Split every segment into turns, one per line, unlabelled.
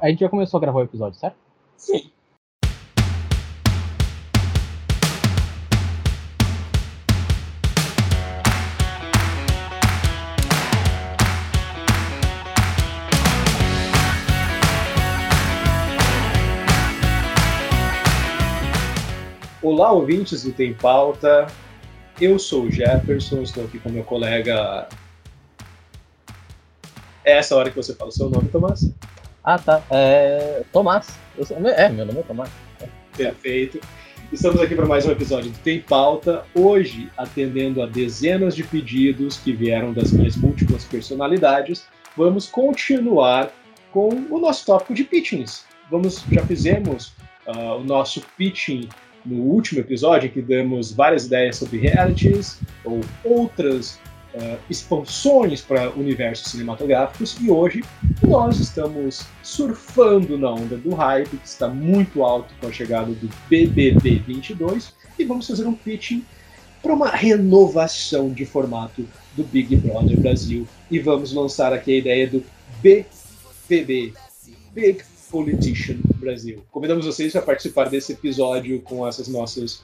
a gente já começou a gravar o episódio, certo?
Sim. Olá, ouvintes do Tem Pauta. Eu sou o Jefferson, estou aqui com meu colega. É essa hora que você fala o seu nome, Tomás?
Ah, tá. É. Tomás. Sou... É, meu nome é Tomás.
Perfeito. Estamos aqui para mais um episódio do Tem Pauta. Hoje, atendendo a dezenas de pedidos que vieram das minhas múltiplas personalidades, vamos continuar com o nosso tópico de pitchings. Vamos, já fizemos uh, o nosso pitching no último episódio, em que damos várias ideias sobre realities ou outras uh, expansões para universos cinematográficos, e hoje nós estamos surfando na onda do hype, que está muito alto com a chegada do BBB 22, e vamos fazer um pitching para uma renovação de formato do Big Brother Brasil. E vamos lançar aqui a ideia do BBB Big Politician Brasil. Convidamos vocês a participar desse episódio com essas nossas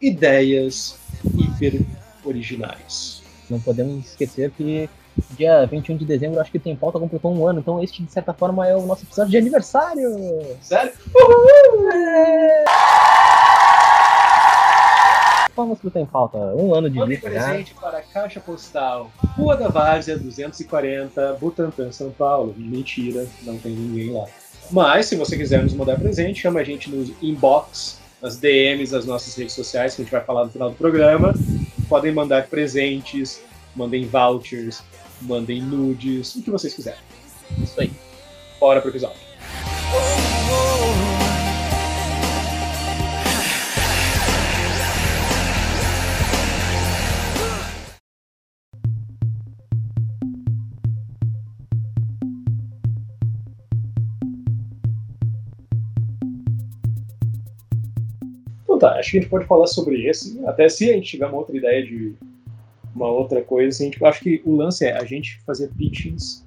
ideias hiper originais.
Não podemos esquecer que dia 21 de dezembro, acho que tem pauta, completou um ano, então este, de certa forma, é o nosso episódio de aniversário.
Sério? Uhul!
É... Vamos pro Tem Pauta, um ano de
Mande
vida
presente para a Caixa Postal, Rua da Várzea, 240, Butantã, São Paulo. Mentira, não tem ninguém lá. Mas, se você quiser nos mandar presente, chama a gente nos inbox, nas DMs das nossas redes sociais, que a gente vai falar no final do programa. Podem mandar presentes, mandem vouchers, mandem nudes, o que vocês quiserem.
Isso aí.
Bora pro episódio. Acho que a gente pode falar sobre esse. Até se a gente tiver uma outra ideia de uma outra coisa, assim, a gente, acho que o lance é a gente fazer pitchings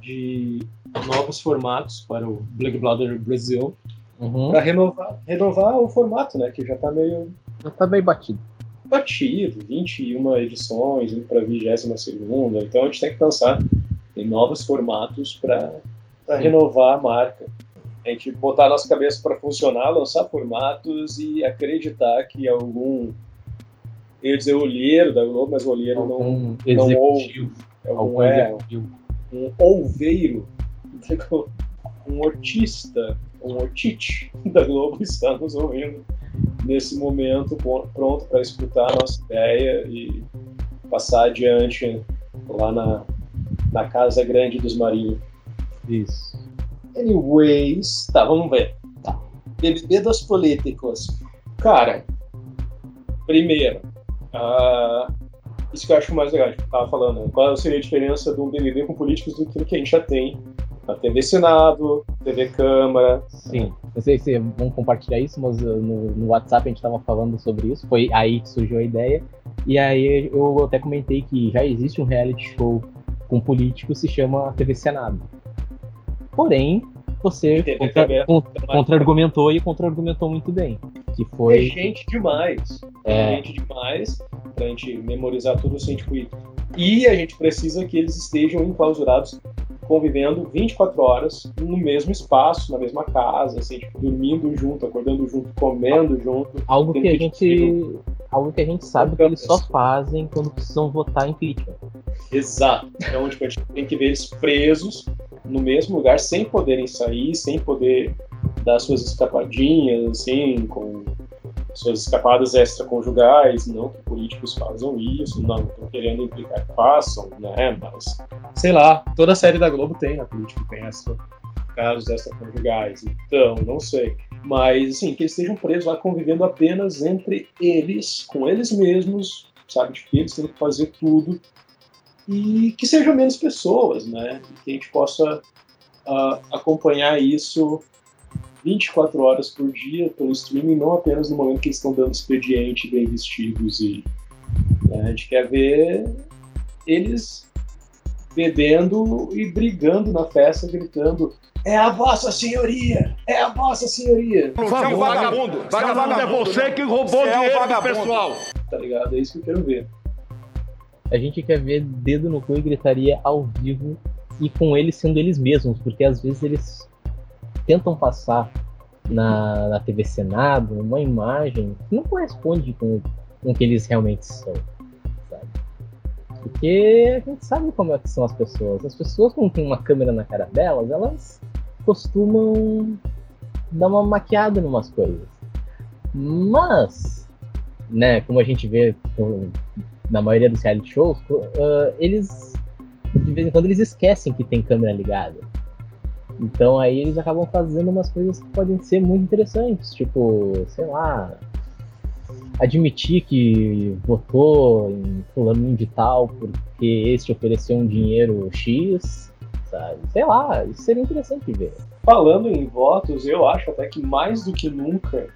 de novos formatos para o Big Brother Brasil
Uhum.
para renovar, renovar o formato, né? Que já tá meio
Já tá bem batido.
batido, 21 edições, indo para a 22 segunda, então a gente tem que pensar em novos formatos para renovar a marca. A gente botar a nossa cabeça para funcionar, lançar formatos e acreditar que algum, eu ia dizer olheiro da Globo, mas o olheiro não,
Algum
não
executivo.
é um,
Algum
é,
executivo.
um olveiro, um hortista, um hortite da Globo está nos ouvindo nesse momento, pronto para escutar a nossa ideia e passar adiante lá na, na Casa Grande dos Marinhos.
Isso.
Anyways, tá, vamos ver. Tá. BBB dos políticos. Cara, primeiro, ah, isso que eu acho mais legal, que eu tava falando, qual seria a diferença de um BBB com políticos do que a gente já tem na TV Senado, TV Câmara.
Sim. Não sei se vão compartilhar isso, mas uh, no, no WhatsApp a gente tava falando sobre isso. Foi aí que surgiu a ideia. E aí eu até comentei que já existe um reality show com políticos, se chama TV Senado. Porém, você
TV
contra- contra-argumentou e contra-argumentou muito bem. Que
É
foi.
gente demais.
É.
É gente demais pra gente memorizar tudo sem tipo ir. E a gente precisa que eles estejam enclausurados, convivendo 24 horas no mesmo espaço, na mesma casa, assim, tipo, dormindo junto, acordando junto, comendo junto.
Algo que a
Tem
gente. Algo que a gente sabe que eles só fazem quando precisam votar impeachment.
Exato. Então, tipo, a gente tem que ver eles presos no mesmo lugar, sem poderem sair, sem poder dar suas escapadinhas, assim, com suas escapadas extraconjugais. Não que políticos façam isso, não estou querendo implicar que façam, né? Mas, sei lá, toda série da Globo tem, a política tem essa, casos extraconjugais. Então, não sei. Mas, assim, que eles estejam presos lá convivendo apenas entre eles, com eles mesmos, sabe? De que eles têm que fazer tudo e que sejam menos pessoas, né? E que a gente possa ah, acompanhar isso 24 horas por dia pelo streaming, não apenas no momento que eles estão dando expediente bem vestidos e né, a gente quer ver eles bebendo e brigando na festa, gritando É a vossa senhoria! É a vossa senhoria!
Por favor, é um vagabundo! Vagabundo é você que roubou o dinheiro é um do pessoal!
Tá ligado? É isso que eu quero ver.
A gente quer ver dedo no cu e gritaria ao vivo e com eles sendo eles mesmos, porque às vezes eles tentam passar na, na TV Senado uma imagem que não corresponde com, com o que eles realmente são. Sabe? Porque a gente sabe como é que são as pessoas. As pessoas, quando tem uma câmera na cara delas, elas costumam dar uma maquiada em umas coisas. Mas, né, como a gente vê na maioria dos reality shows, uh, eles de vez em quando eles esquecem que tem câmera ligada. Então aí eles acabam fazendo umas coisas que podem ser muito interessantes, tipo, sei lá, admitir que votou em fulano de tal porque este ofereceu um dinheiro X, sabe? Sei lá, isso seria interessante ver.
Falando em votos, eu acho até que mais do que nunca,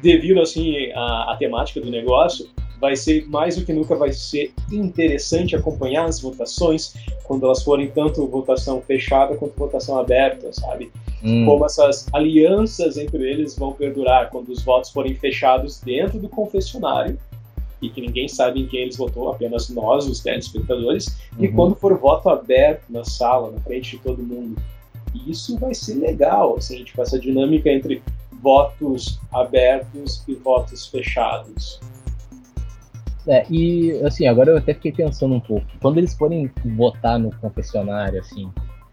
devido assim à, à temática do negócio, vai ser mais do que nunca vai ser interessante acompanhar as votações quando elas forem tanto votação fechada quanto votação aberta, sabe? Hum. Como essas alianças entre eles vão perdurar quando os votos forem fechados dentro do confessionário e que ninguém sabe em quem eles votou, apenas nós, os telespectadores, uhum. e quando for voto aberto na sala, na frente de todo mundo. E isso vai ser legal, assim, tipo, essa dinâmica entre votos abertos e votos fechados.
É, e assim, agora eu até fiquei pensando um pouco. Quando eles forem votar no confessionário, assim,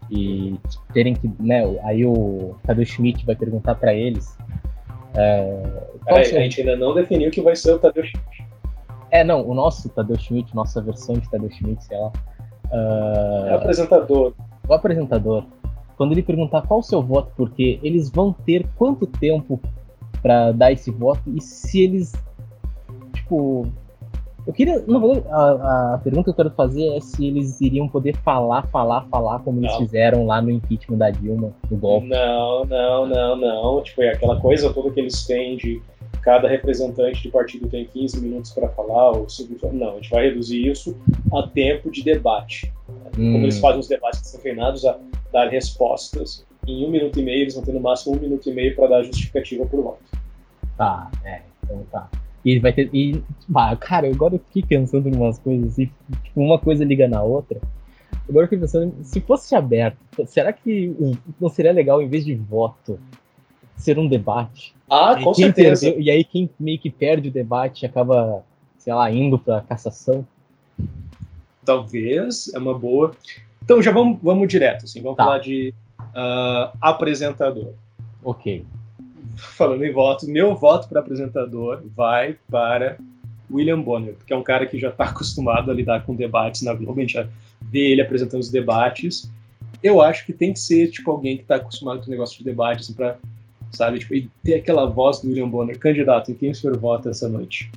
e terem que, né, aí o Cadu Schmidt vai perguntar para eles.
É, seu... a gente ainda não definiu que vai ser o Tadeu Schmidt.
É, não, o nosso Tadeu Schmidt, nossa versão de Tadeu Schmidt, sei lá.
Uh, é o apresentador.
O apresentador. Quando ele perguntar qual o seu voto, porque eles vão ter quanto tempo para dar esse voto e se eles, tipo, eu queria. Não, a, a pergunta que eu quero fazer é se eles iriam poder falar, falar, falar como não. eles fizeram lá no impeachment da Dilma, no golpe.
Não, não, não, não. Tipo, é aquela coisa toda que eles têm de cada representante de partido tem 15 minutos para falar, ou. Não, a gente vai reduzir isso a tempo de debate. Hum. Como eles fazem os debates que são treinados a dar respostas. Em um minuto e meio, eles vão ter no máximo um minuto e meio para dar justificativa por voto.
Tá, é, então tá. E vai ter. E, bah, cara, agora eu fiquei pensando em umas coisas assim, tipo, uma coisa liga na outra. Agora eu fiquei pensando, se fosse aberto, será que não seria legal, em vez de voto, ser um debate?
Ah,
e
com certeza.
Perdeu, e aí quem meio que perde o debate acaba, sei lá, indo pra cassação?
Talvez, é uma boa. Então já vamos, vamos direto, assim, vamos tá. falar de uh, apresentador.
Ok
falando em voto, meu voto para apresentador vai para William Bonner, que é um cara que já está acostumado a lidar com debates na Globo, a gente já vê ele apresentando os debates. Eu acho que tem que ser tipo alguém que está acostumado com o negócio de debate, assim, para sabe, tipo, e ter aquela voz do William Bonner, candidato, em quem o senhor vota essa noite?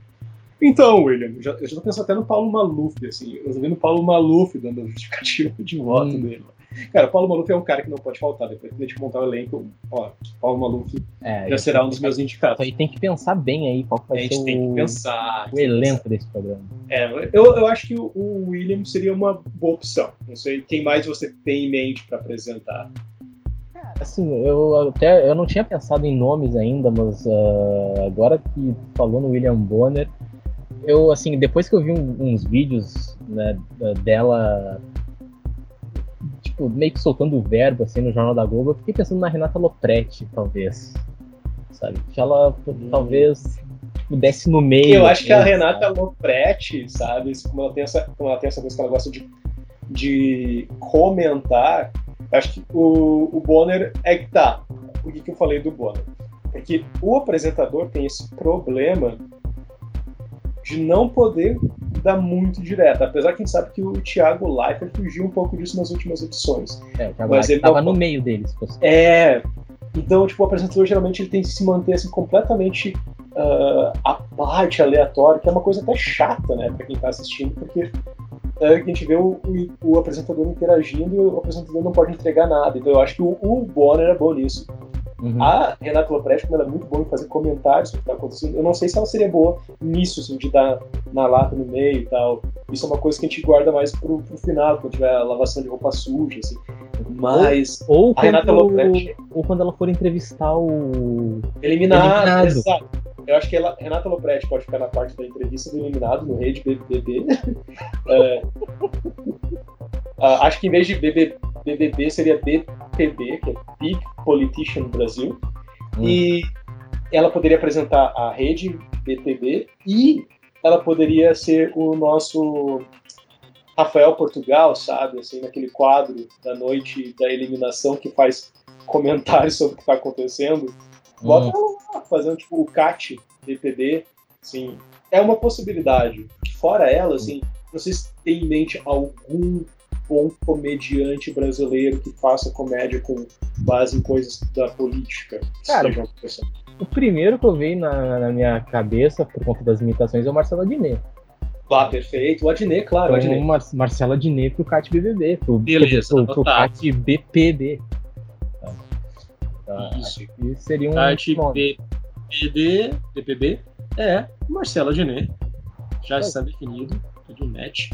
Então, William, eu já, eu já tô pensando até no Paulo Maluf, assim, eu tô vendo o Paulo Maluf dando justificativa de voto hum. dele. Cara, Paulo Maluf é um cara que não pode faltar. Depois que a gente montar o elenco, ó, Paulo Maluf é, já será um dos meus indicados.
Aí tem que pensar bem aí qual vai ser o,
pensar,
o elenco desse programa.
É, eu, eu acho que o, o William seria uma boa opção. Não sei quem mais você tem em mente para apresentar.
Assim, eu até eu não tinha pensado em nomes ainda, mas uh, agora que falou no William Bonner, eu assim depois que eu vi um, uns vídeos né, dela tipo, meio que soltando o verbo assim no Jornal da Globo, eu fiquei pensando na Renata Lopretti, talvez. Sabe? Que ela hum. talvez pudesse no meio.
Eu acho que a assim, Renata Lopretti, sabe? Como ela tem essa, como ela tem essa coisa que ela gosta de, de comentar, acho que o, o Bonner é que tá. Por que, que eu falei do Bonner? Porque o apresentador tem esse problema de não poder dar muito direto. Apesar que a gente sabe que o Thiago Leifert fugiu um pouco disso nas últimas edições.
É, o Thiago mas ele estava não... no meio deles.
É. Então, tipo, o apresentador geralmente ele tem que se manter assim, completamente uh, à parte, aleatório, que é uma coisa até chata, né, pra quem tá assistindo, porque uh, a gente vê o, o, o, apresentador interagindo e o apresentador não pode entregar nada. Então, eu acho que o, o Bonner é bom nisso. Uhum. A Renata Lopretti, como ela é muito boa em fazer comentários sobre o que está acontecendo, eu não sei se ela seria boa nisso, assim, de dar na lata no meio e tal. Isso é uma coisa que a gente guarda mais pro, pro final, quando tiver a lavação de roupa suja, assim. Mas
Ou
a Renata Lopretti
ou quando ela for entrevistar o.
eliminado,
Eliminado.
exato. Eu acho que ela, Renata Lopretti pode ficar na parte da entrevista do eliminado no Rede BBB. É, ah, acho que em vez de BB BBB seria BPB, que é Big Politician Brasil.
Hum.
E ela poderia apresentar a rede BPB e ela poderia ser o nosso Rafael Portugal, sabe? Assim, naquele quadro da noite da eliminação que faz comentários sobre o que está acontecendo. Bota ela lá, fazendo tipo o CAT BPB, assim, é uma possibilidade. Fora ela, assim, vocês têm em mente algum bom comediante brasileiro que faça comédia com base em coisas da política?
Cara,
acontecendo?
O primeiro que eu veio na, na minha cabeça, por conta das imitações, é o Marcelo Adnet.
Vá, perfeito. O Adnet, claro, o
Então,
Adnet.
Mar Marcelo Adnet pro CAT BBB, pro,
Beleza,
pro, pro
anotado.
CAT BPB. Tá,
Isso.
que seria um nome.
BPD, BPB é Marcela Genet. Já
É.
está definido, tudo match.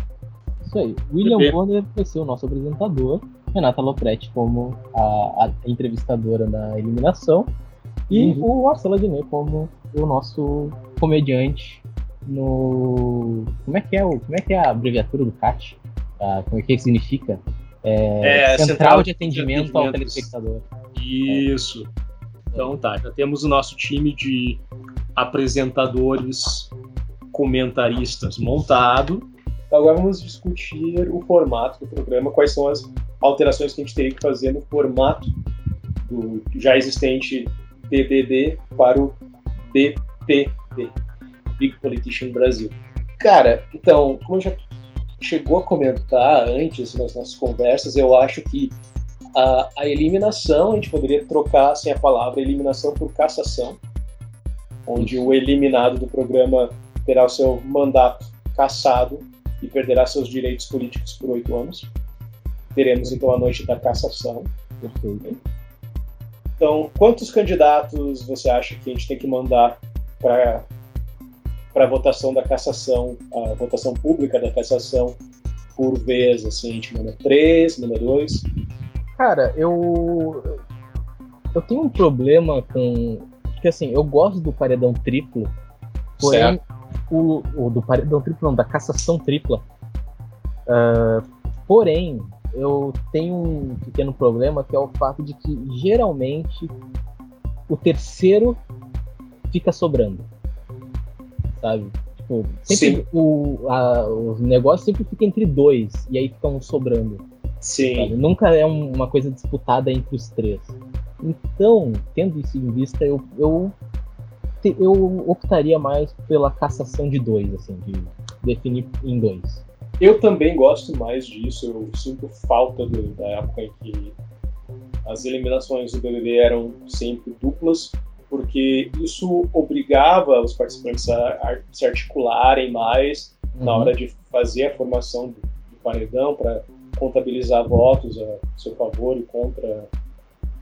Isso aí. William
BBB.
Bonner vai ser o nosso apresentador, Renata Lopretti como a, a entrevistadora na eliminação e o Marcelo Adnet como o nosso comediante no como é que é o como é que é a abreviatura do CAT? Ah, como é que significa? É,
É,
Central,
Central
de
de
Atendimento ao
Atendimentos.
Telespectador.
Isso. Então tá, já temos o nosso time de apresentadores comentaristas montado.
Agora vamos discutir o formato do programa, quais são as alterações que a gente teria que fazer no formato do já existente BBB para o BPB, Big Politician Brasil. Cara, então, como já chegou a comentar antes nas nossas conversas, eu acho que a, a eliminação, a gente poderia trocar assim, a palavra eliminação por cassação, onde o eliminado do programa terá o seu mandato cassado e perderá seus direitos políticos por oito anos. Teremos então a noite da cassação.
Perfeito.
Então, quantos candidatos você acha que a gente tem que mandar para para a votação da cassação, a votação pública da cassação por vez? Assim, a gente manda três, manda dois.
Cara, eu. Eu tenho um problema com. Porque assim, eu gosto do paredão triplo, porém,
Certo.
O, o do paredão triplo, não, da cassação tripla. Ah, porém, eu tenho um pequeno problema que é o fato de que geralmente o terceiro fica sobrando. Sabe? Tipo, sempre o, a, o negócio sempre fica entre dois, e aí fica um sobrando. sabe?
Sim.
Nunca é um- uma coisa disputada entre os três. Então, tendo isso em vista, eu, eu, te- eu optaria mais pela cassação de dois, assim, de definir em dois.
Eu também gosto mais disso. Eu sinto falta do- da época em que as eliminações do BBB eram sempre duplas, porque isso obrigava os participantes a, se articularem mais na
Uhum.
hora de fazer a formação do, do paredão para contabilizar votos a seu favor e contra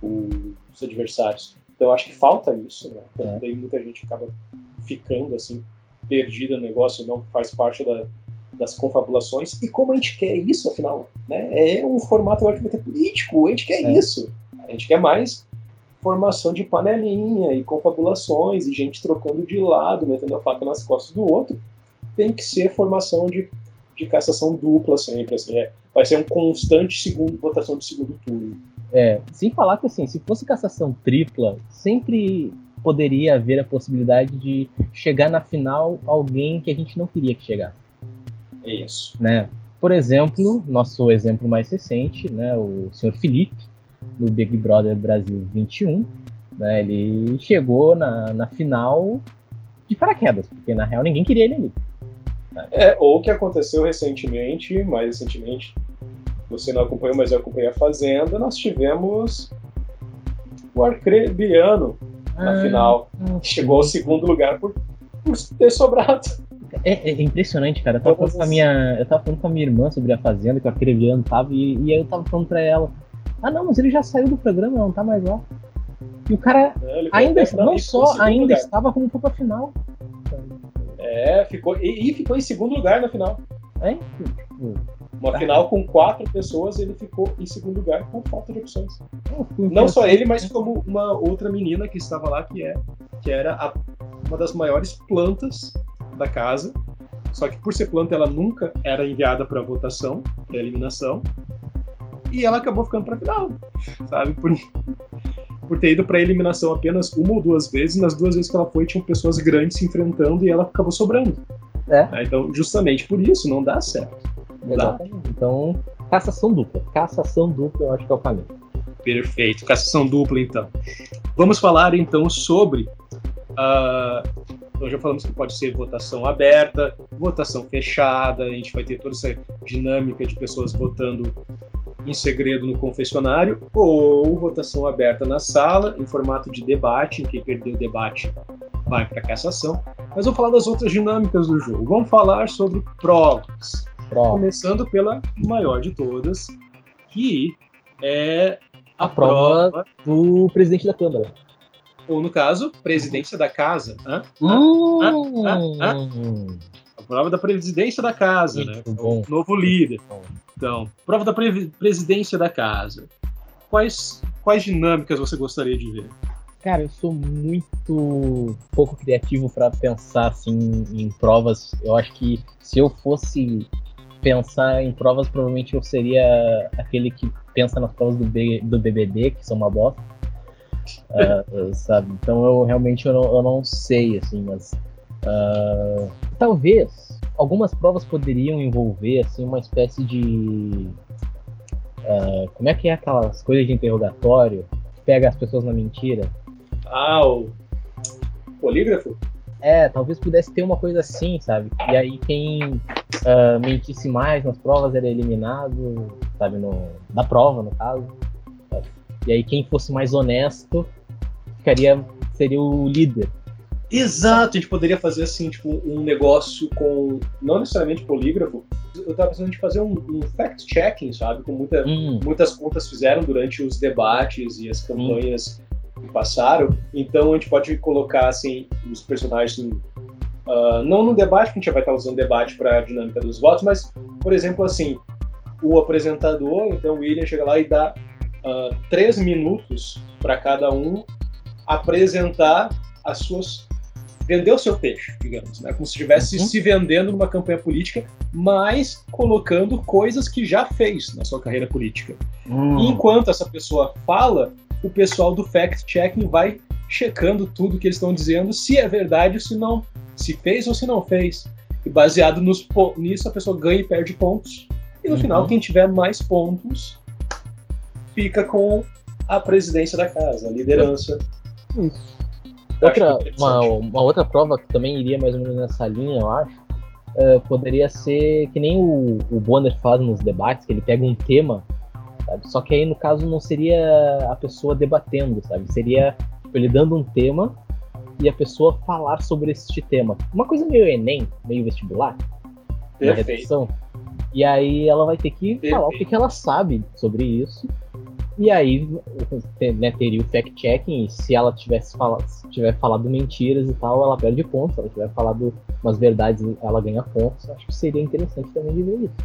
o- os adversários. Então acho que falta isso, né? Então. Daí muita gente acaba ficando assim perdida no negócio, não faz parte da, das confabulações. E como a gente quer isso, afinal, né? É um formato agora que vai ter político, a gente quer
É.
isso. A gente quer mais formação de panelinha e confabulações e gente trocando de lado, metendo a faca nas costas do outro. Tem que ser formação de, de cassação dupla sempre, assim, é. Vai ser um constante segundo, votação de segundo turno.
É, sem falar que assim, se fosse cassação tripla, sempre poderia haver a possibilidade de chegar na final alguém que a gente não queria que chegasse.
É isso.
né? Por exemplo, nosso exemplo mais recente, né, o senhor Felipe, no Big Brother Brasil 21, né, ele chegou na, na final de paraquedas, porque na real ninguém queria ele ali.
É, ou o que aconteceu recentemente, mais recentemente, você não acompanhou, mas eu acompanhei a Fazenda, nós tivemos o Arcrebiano na
Ah,
final.
ah,
Chegou ao segundo lugar por, por ter sobrado.
É, é impressionante, cara. Eu tava, falando com a minha, eu tava falando com a minha irmã sobre a Fazenda, que o Arcreviano tava, e, e aí eu tava falando pra ela, ah não, mas ele já saiu do programa, não tá mais lá. E o cara
foi
ainda, não
em
só ainda
lugar.
estava como foi pra final.
É, ficou, e, e ficou em segundo lugar na final.
É, tipo,
Uma final com quatro pessoas, ele ficou em segundo lugar por falta de opções. Não só ele, mas como uma outra menina que estava lá, que, é, que era a, uma das maiores plantas da casa. Só que por ser planta, ela nunca era enviada para votação, para eliminação. E ela acabou ficando para final, sabe? Por, por ter ido para eliminação apenas uma ou duas vezes. Nas duas vezes que ela foi, tinham pessoas grandes se enfrentando e ela acabou sobrando.
É.
Então, justamente por isso, não dá certo.
Exatamente. Então, cassação dupla. Cassação dupla eu acho que é o caminho.
Perfeito, cassação dupla então. Vamos falar então sobre. ah, nós já falamos que pode ser votação aberta, votação fechada, a gente vai ter toda essa dinâmica de pessoas votando em segredo no confessionário, ou votação aberta na sala, em formato de debate, em quem perdeu o debate vai para cassação. Mas vamos falar das outras dinâmicas do jogo. Vamos falar sobre provas.
Prova.
Começando pela maior de todas, que é a,
A prova do presidente da Câmara.
ou no caso, presidência da casa. Hã?
Hum,
ah, A prova da presidência da casa, né?
Muito bom.
O novo líder. Então, prova da pre- presidência da casa. Quais, quais dinâmicas você gostaria de ver?
Cara, eu sou muito pouco criativo para pensar assim em provas. Eu acho que se eu fosse pensar em provas, provavelmente eu seria aquele que pensa nas provas do, B- do BBB, que são uma bosta. Ah, sabe? Então eu realmente eu não, eu não sei, assim, mas ah, talvez algumas provas poderiam envolver assim uma espécie de ah, como é que é aquelas coisas de interrogatório que pega as pessoas na mentira?
Ah, o polígrafo?
É, talvez pudesse ter uma coisa assim, sabe? E aí quem ah, mentisse mais nas provas era eliminado, sabe? No, na prova, no caso. sabe? E aí quem fosse mais honesto ficaria seria o líder.
Exato, a gente poderia fazer assim, tipo, um negócio com. Não necessariamente polígrafo. Eu tava pensando de fazer um, um fact-checking, sabe? Com muita,
Hum,
muitas contas fizeram durante os debates e as campanhas que passaram. Então a gente pode colocar assim os personagens ah, não no debate, porque a gente já vai estar usando debate para a dinâmica dos votos, mas por exemplo assim o apresentador, então o William chega lá e dá ah, três minutos para cada um apresentar as suas vender o seu peixe, digamos, né? Como se estivesse
Uhum.
se vendendo numa campanha política, mas colocando coisas que já fez na sua carreira política.
hum.
E enquanto essa pessoa fala, o pessoal do fact-checking vai checando tudo que eles estão dizendo, se é verdade ou se não, se fez ou se não fez. E baseado nos nisso, a pessoa ganha e perde pontos. E no
Uhum.
final, quem tiver mais pontos fica com a presidência da casa, a liderança. Acho
Outra, uma, uma outra prova que também iria mais ou menos nessa linha, eu acho, eh, poderia ser que nem o, o Bonner faz nos debates, que ele pega um tema, sabe? Só que aí no caso não seria a pessoa debatendo, sabe? Seria ele dando um tema e a pessoa falar sobre este tema. Uma coisa meio Enem, meio vestibular, na
Perfeito.
redação. E aí ela vai ter que falar o que,
Perfeito.
que ela sabe sobre isso. E aí né, teria o fact-checking, e se ela tivesse fala, se tiver falado mentiras e tal, ela perde pontos. Se ela tiver falado umas verdades, ela ganha pontos. Acho que seria interessante também de ver isso.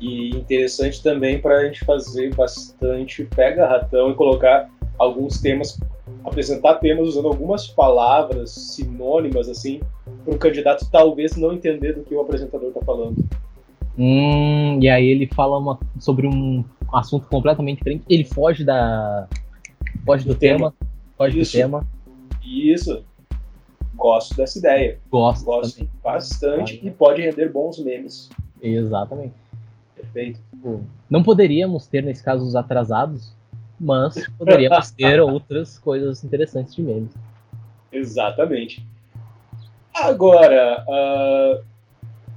E interessante também para a gente fazer bastante pega-ratão e colocar alguns temas, apresentar temas usando algumas palavras sinônimas, assim, para um candidato talvez não entender do que o apresentador está falando.
Hum, e aí ele fala uma- sobre um assunto completamente diferente. Ele foge da. Foge do,
Do
tema. Foge
Isso.
do tema.
E isso, gosto dessa ideia.
Gosto.
Gosto
também.
bastante e pode render bons memes.
Exatamente.
Perfeito.
Tipo, não poderíamos ter, nesse caso, os atrasados, mas poderíamos ter outras coisas interessantes de memes.
Exatamente. Agora, ah,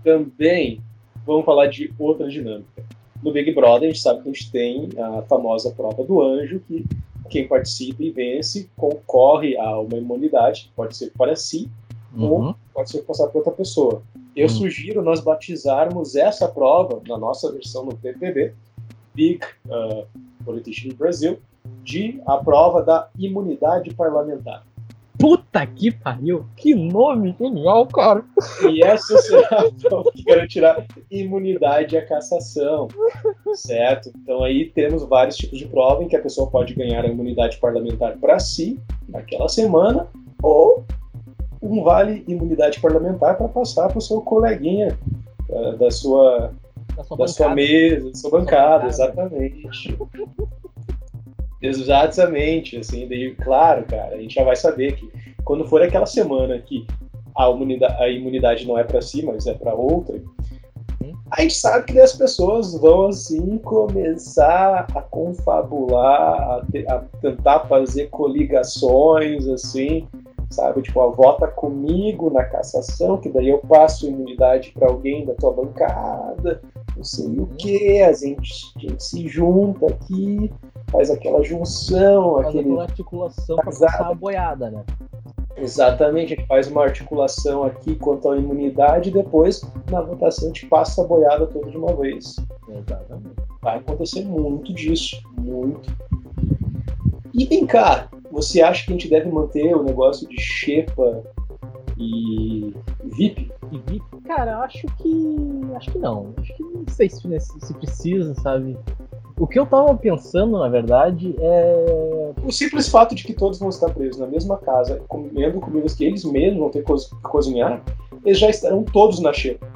também vamos falar de outra dinâmica. No Big Brother, a gente sabe que a gente tem a famosa prova do anjo, que quem participa e vence concorre a uma imunidade, que pode ser para si,
Uhum.
pode ser passar para outra pessoa. Eu
Hum.
sugiro nós batizarmos essa prova, na nossa versão no PPB, Big uh, Politician Brasil, de a prova da imunidade parlamentar.
Puta que pariu! Que nome genial, cara!
E essa será a prova que garantirá imunidade à cassação, certo? Então aí temos vários tipos de prova em que a pessoa pode ganhar a imunidade parlamentar para si, naquela semana, ou um vale imunidade parlamentar para passar para o seu coleguinha uh, da sua da sua, da sua mesa, da sua bancada, exatamente. Exatamente, assim, daí, claro, cara, a gente já vai saber que quando for aquela semana que a imunidade, a imunidade não é para si, mas é para outra, a gente sabe que as pessoas vão assim começar a confabular, a, te, a tentar fazer coligações, assim, sabe? Tipo, a vota comigo na cassação, que daí eu passo imunidade para alguém da tua bancada, não sei o que, a gente, a gente se junta aqui, faz aquela junção,
faz
aquele.
Aquela articulação para passar a boiada, né?
Exatamente, a gente faz uma articulação aqui quanto à imunidade e depois na votação a gente passa a boiada toda de uma vez.
Exatamente.
Vai acontecer muito disso, muito. E vem cá, você acha que a gente deve manter o negócio de Xepa e VIP?
E VIP? Cara, acho que. Acho que não. Acho que não sei se, se precisa, sabe? O que eu tava pensando, na verdade, é.
O simples fato de que todos vão estar presos na mesma casa, comendo comidas que eles mesmos vão ter que cozinhar, eles já estarão todos na xepa.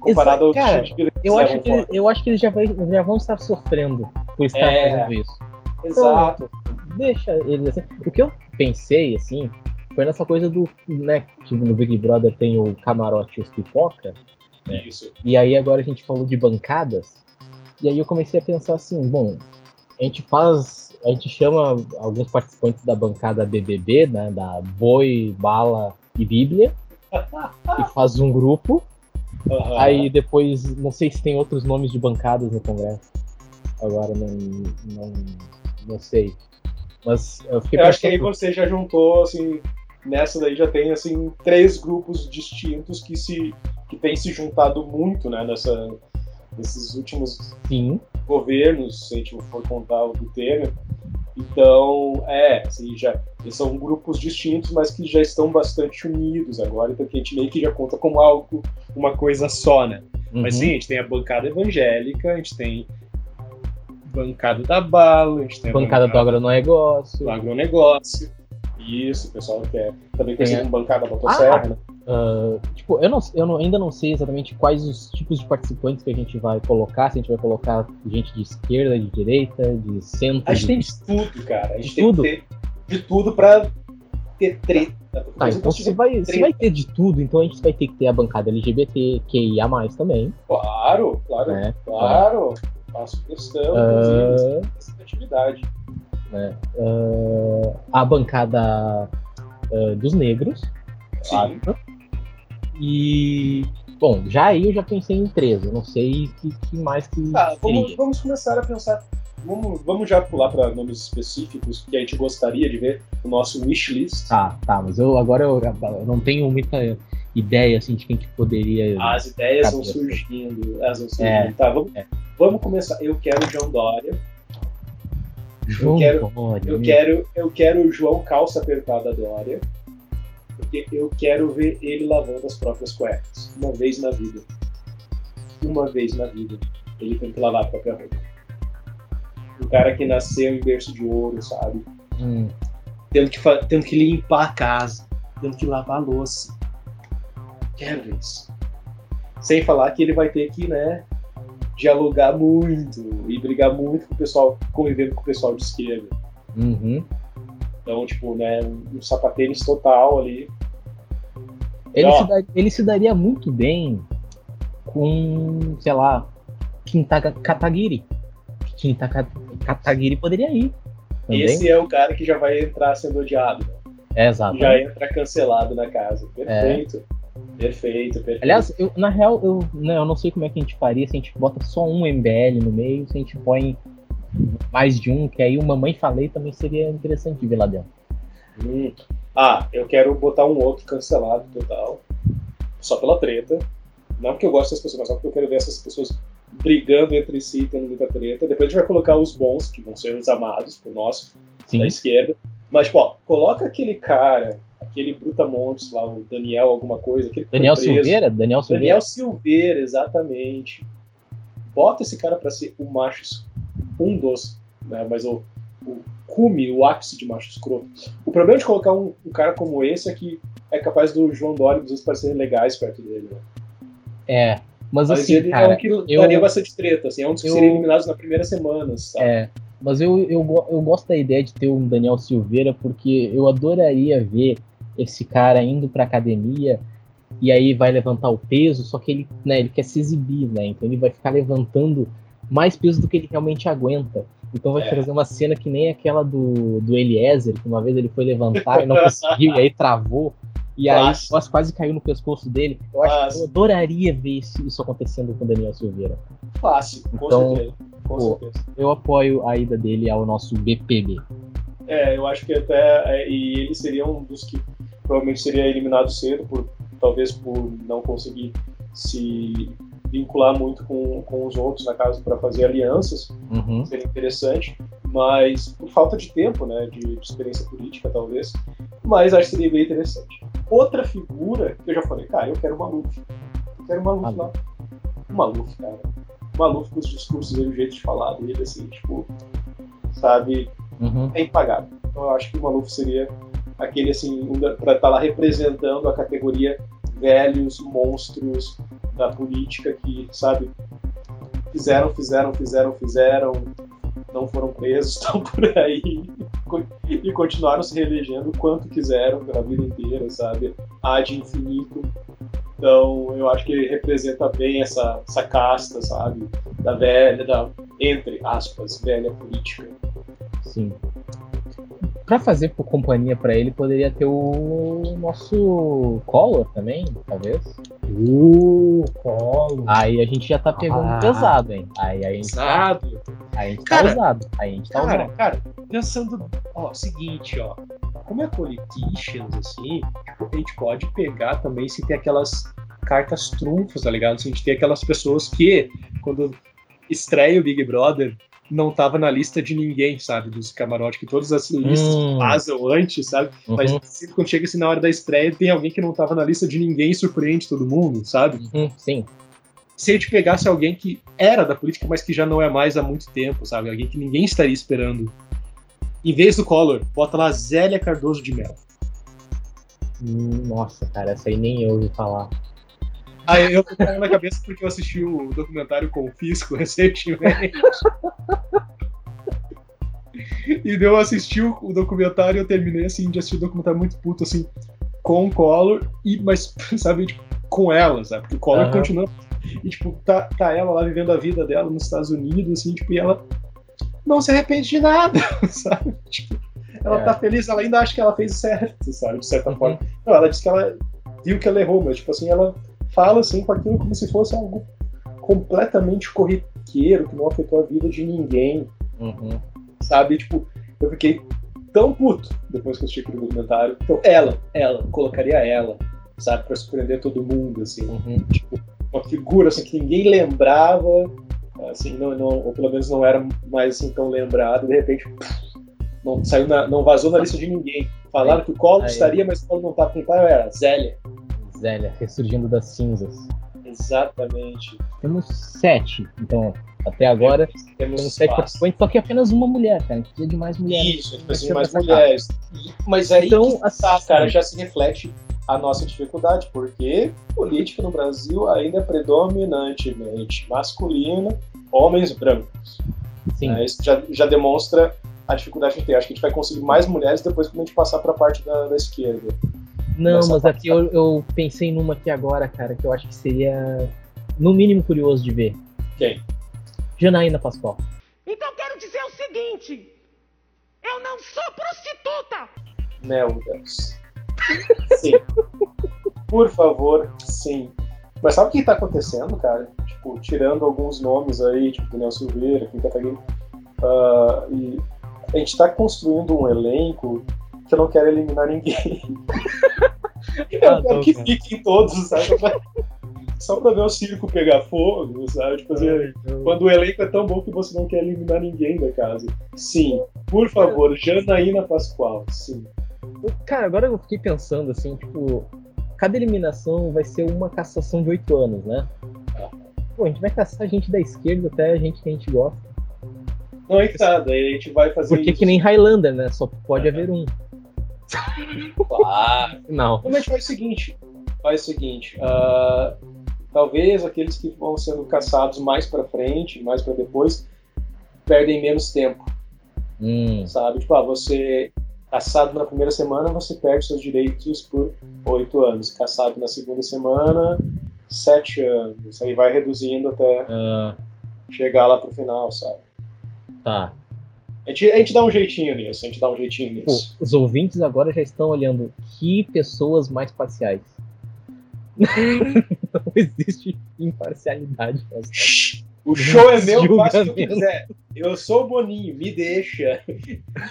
Comparado ao cara, que eles eu acho que, eu acho que eles já, vai, já vão estar sofrendo por estar é, fazendo isso.
Exato.
Então, deixa eles assim. O que eu pensei, assim, foi nessa coisa do, né, que no Big Brother tem o camarote e os pipoca.
Né? Isso.
E aí agora a gente falou de bancadas. E aí eu comecei a pensar assim, bom, a gente faz, a gente chama alguns participantes da bancada BBB, né, da Boi, Bala e Bíblia, e faz um grupo. Uhum. Aí depois, não sei se tem outros nomes de bancadas no Congresso. Agora não, não, não sei. Mas eu fiquei
Eu acho que aí você já juntou, assim, nessa daí já tem, assim, três grupos distintos que se que tem se juntado muito, né, nessa, nesses últimos
Sim.
governos, se a gente for contar o do Temer. Então, é, assim, já, eles são grupos distintos, mas que já estão bastante unidos agora, então que a gente meio que já conta como algo, uma coisa só, né? Uhum. Mas sim, a gente tem a bancada evangélica, a gente tem bancada da bala, a gente tem
bancada, bancada do agronegócio.
Do agronegócio. Isso, o pessoal quer também conhecido como bancada da motosserra, ah, né?
Uh, tipo, eu, não, eu não, ainda não sei exatamente quais os tipos de participantes que a gente vai colocar, se a gente vai colocar gente de esquerda, de direita, de centro.
A gente tem de tudo, cara. A gente tem tudo. ter de tudo pra ter treta.
Tá, então se vai, se vai ter de tudo, então a gente vai ter que ter a bancada LGBT, QIA também.
Claro, claro, é, claro. Faço questão, uh, atividade.
Né? Uh, a bancada uh, dos negros.
Sim. Claro.
E bom, já aí eu já pensei em três. Eu não sei que, que mais que.
Tá, vamos, vamos, começar a pensar. Vamos, vamos já pular para nomes específicos que a gente gostaria de ver no nosso wishlist.
Tá, tá, mas eu agora eu, eu não tenho muita ideia assim de quem que poderia.
As ideias vão surgindo, elas vão surgindo. É, tá, vamos, é. vamos começar. Eu quero o João Dória.
João
eu quero,
Dória.
Eu quero, eu quero o João Calça Apertada Dória porque eu quero ver ele lavando as próprias cuecas. Uma vez na vida. Uma vez na vida. Ele tem que lavar a própria roupa. O cara que nasceu em berço de ouro, sabe?
Hum.
Tendo, que, tendo que limpar a casa, tendo que lavar a louça. Isso. Sem falar que ele vai ter que, né, dialogar muito e brigar muito com o pessoal, convivendo com o pessoal de esquerda.
Uhum.
Então, tipo, né, um sapatênis total ali.
Ele, se dar, ele se daria muito bem com, sei lá, Quinta Kataguiri. Quinta Kataguiri poderia ir.
Também. Esse é o cara que já vai entrar sendo odiado.
É, exato.
Já entra cancelado na casa. Perfeito. Perfeito, perfeito.
Aliás, eu, na real, eu, né, eu não sei como é que a gente faria se a gente bota só um MBL no meio, se a gente põe mais de um, que aí o Mamãe Falei também seria interessante ver lá dentro.
Hum. Ah, eu quero botar um outro cancelado total, só pela treta. Não porque eu gosto das pessoas, mas só porque eu quero ver essas pessoas brigando entre si, tendo muita treta. Depois a gente vai colocar os bons, que vão ser os amados por nós, Sim. da esquerda. Mas, pô, coloca aquele cara
aquele Brutamontes lá, o Daniel alguma coisa.
Daniel. Silveira? Daniel Silveira.
Daniel Silveira, exatamente. Bota esse cara pra ser o macho, um dos, né? Mas o, o cume, o ápice de macho escroto. O problema de colocar um, um cara como esse é que é capaz do João Dória e dos outros parecerem legais perto dele. Né?
É. Mas,
Mas
assim,
ele é
cara,
um que
eu-
daria bastante treta, assim, é um dos que
eu-
seriam eliminados na primeira semana, sabe?
É, mas eu, eu, eu gosto da ideia de ter um Daniel Silveira porque eu adoraria ver esse cara indo pra academia e aí vai levantar o peso, só que ele, né, ele quer se exibir, né? Então ele vai ficar levantando mais peso do que ele realmente aguenta. Então vai
É.
trazer uma cena que nem aquela do, do Eliezer, que uma vez ele foi levantar e não conseguiu, e aí travou. E aí quase, quase caiu no pescoço dele. Eu acho que eu adoraria ver isso, isso acontecendo com o Daniel Silveira.
Clássico, com
Então,
certeza. Com
pô,
certeza.
Eu apoio a ida dele ao nosso BPB.
É, eu acho que até. é, e ele seria um dos que provavelmente seria eliminado cedo, por, talvez por não conseguir se vincular muito com, com os outros na casa para fazer alianças,
Uhum.
seria interessante, mas por falta de tempo, né, de, de experiência política talvez, mas acho que seria bem interessante. Outra figura que eu já falei, cara, eu quero o Maluf, eu quero o Maluf lá, o Maluf, cara, o Maluf com os discursos dele, o jeito de falar dele, assim, tipo, sabe,
Uhum.
é impagável. Então eu acho que o Maluf seria aquele assim para estar lá representando a categoria velhos monstros da política que, sabe, fizeram, fizeram, fizeram, fizeram, não foram presos, estão por aí e continuaram se reelegendo quanto quiseram pela vida inteira, sabe, ad infinito. Então eu acho que ele representa bem essa, essa casta, sabe, da velha, da entre aspas velha política.
Sim. Pra fazer por companhia pra ele, poderia ter o nosso Collor também, talvez.
Uh, colo.
Aí a gente já tá pegando
Ah.
pesado, hein? Aí a gente,
Pesado.
aí a gente tá
Cara,
usado. Aí a gente tá
Cara,
usado.
cara, pensando, ó, seguinte, ó. Como é politicians, assim, tipo, a gente pode pegar também se tem aquelas cartas trunfos, tá ligado? Se a gente tem aquelas pessoas que, quando estreia o Big Brother, não tava na lista de ninguém, sabe? Dos camarotes, que todas as listas
Hum.
vazam antes, sabe? Mas
Uhum,
sempre quando chega assim na hora da estreia, tem alguém que não tava na lista de ninguém e surpreende todo mundo, sabe?
uhum, sim.
se a gente pegasse alguém que era da política, mas que já não é mais há muito tempo, sabe? Alguém que ninguém estaria esperando. Em vez do Collor, bota lá Zélia Cardoso de Mello.
Hum, Nossa, cara, essa aí nem eu ouvi falar.
Ah, eu tô com na cabeça porque eu assisti o documentário Confisco recentemente. e daí eu assisti o documentário e eu terminei assim de assistir o documentário muito puto, assim, com o Collor, e, mas, sabe, tipo, com ela, sabe? Porque o Collor
Aham.
continua. E, tipo, tá, tá ela lá vivendo a vida dela nos Estados Unidos, assim, tipo, e ela não se arrepende de nada, sabe? Tipo, ela
É.
tá feliz, ela ainda acha que ela fez certo, sabe? De certa
Uhum.
forma. Não, ela disse que ela viu que ela errou, mas, tipo assim, ela fala assim com aquilo como se fosse algo completamente corriqueiro, que não afetou a vida de ninguém,
Uhum.
sabe? Tipo, eu fiquei tão puto depois que eu assisti aquele documentário. Então, ela, ela, colocaria ela, sabe? Pra surpreender todo mundo, assim.
Uhum.
Tipo, uma figura assim, que ninguém lembrava, assim, não, não, ou pelo menos não era mais assim tão lembrado, de repente não saiu na- não vazou na lista de ninguém. Falaram que o Collor estaria, mas o Collor não estava. Quem estava era Zélia.
Zélia, ressurgindo das cinzas.
Exatamente.
Temos sete, então, até agora,
Temos
temos sete participantes, só que apenas uma mulher, cara. A gente precisa de mais mulheres.
Isso, a gente precisa de mais mulheres. Mas aí
Então, assim-
tá, cara, já se reflete a nossa dificuldade, porque política no Brasil ainda é predominantemente masculina, homens brancos.
Sim.
né? Isso já, já demonstra a dificuldade que tem. Acho que a gente vai conseguir mais mulheres depois quando a gente passar para a parte da, da esquerda.
Não, mas
parte
aqui eu, eu pensei numa aqui agora, cara, que eu acho que seria, no mínimo, curioso de ver.
Quem?
Janaína Pascoal.
Então quero dizer o seguinte: eu não sou prostituta!
Meu Deus. Sim. Por favor, sim. Mas sabe o que tá acontecendo, cara? Tipo, tirando alguns nomes aí, tipo Daniel Silveira, Kim Kataguiri, ah, e a gente tá construindo um elenco que eu não quero eliminar ninguém. eu
Ah,
quero
não,
que
cara.
fiquem todos, sabe? Só pra ver o circo pegar fogo, sabe? Tipo assim, quando o elenco é tão bom que você não quer eliminar ninguém da casa. Sim, por favor, Janaína Pascoal, sim.
Cara, agora eu fiquei pensando assim, tipo, cada eliminação vai ser uma cassação de oito anos, né? Pô, a gente vai caçar gente da esquerda até a gente que a gente gosta.
Não, que tá, daí a gente vai fazer
Porque
isso.
que nem Highlander, né? Só pode haver um.
Claro.
Não.
Então a gente faz o seguinte, faz o seguinte, ah, talvez aqueles que vão sendo caçados mais pra frente, mais pra depois, perdem menos tempo,
Hum,
sabe? Tipo, ah, você caçado na primeira semana, você perde seus direitos por oito anos. Caçado na segunda semana, sete anos. Aí vai reduzindo até
ah,
chegar lá pro final, sabe?
tá.
A gente, a gente dá um jeitinho nisso, a gente dá um jeitinho
Pô,
nisso.
os ouvintes agora já estão olhando que pessoas mais parciais. Não existe imparcialidade.
O show é meu, faça o que quiser. Eu sou o Boninho, me deixa.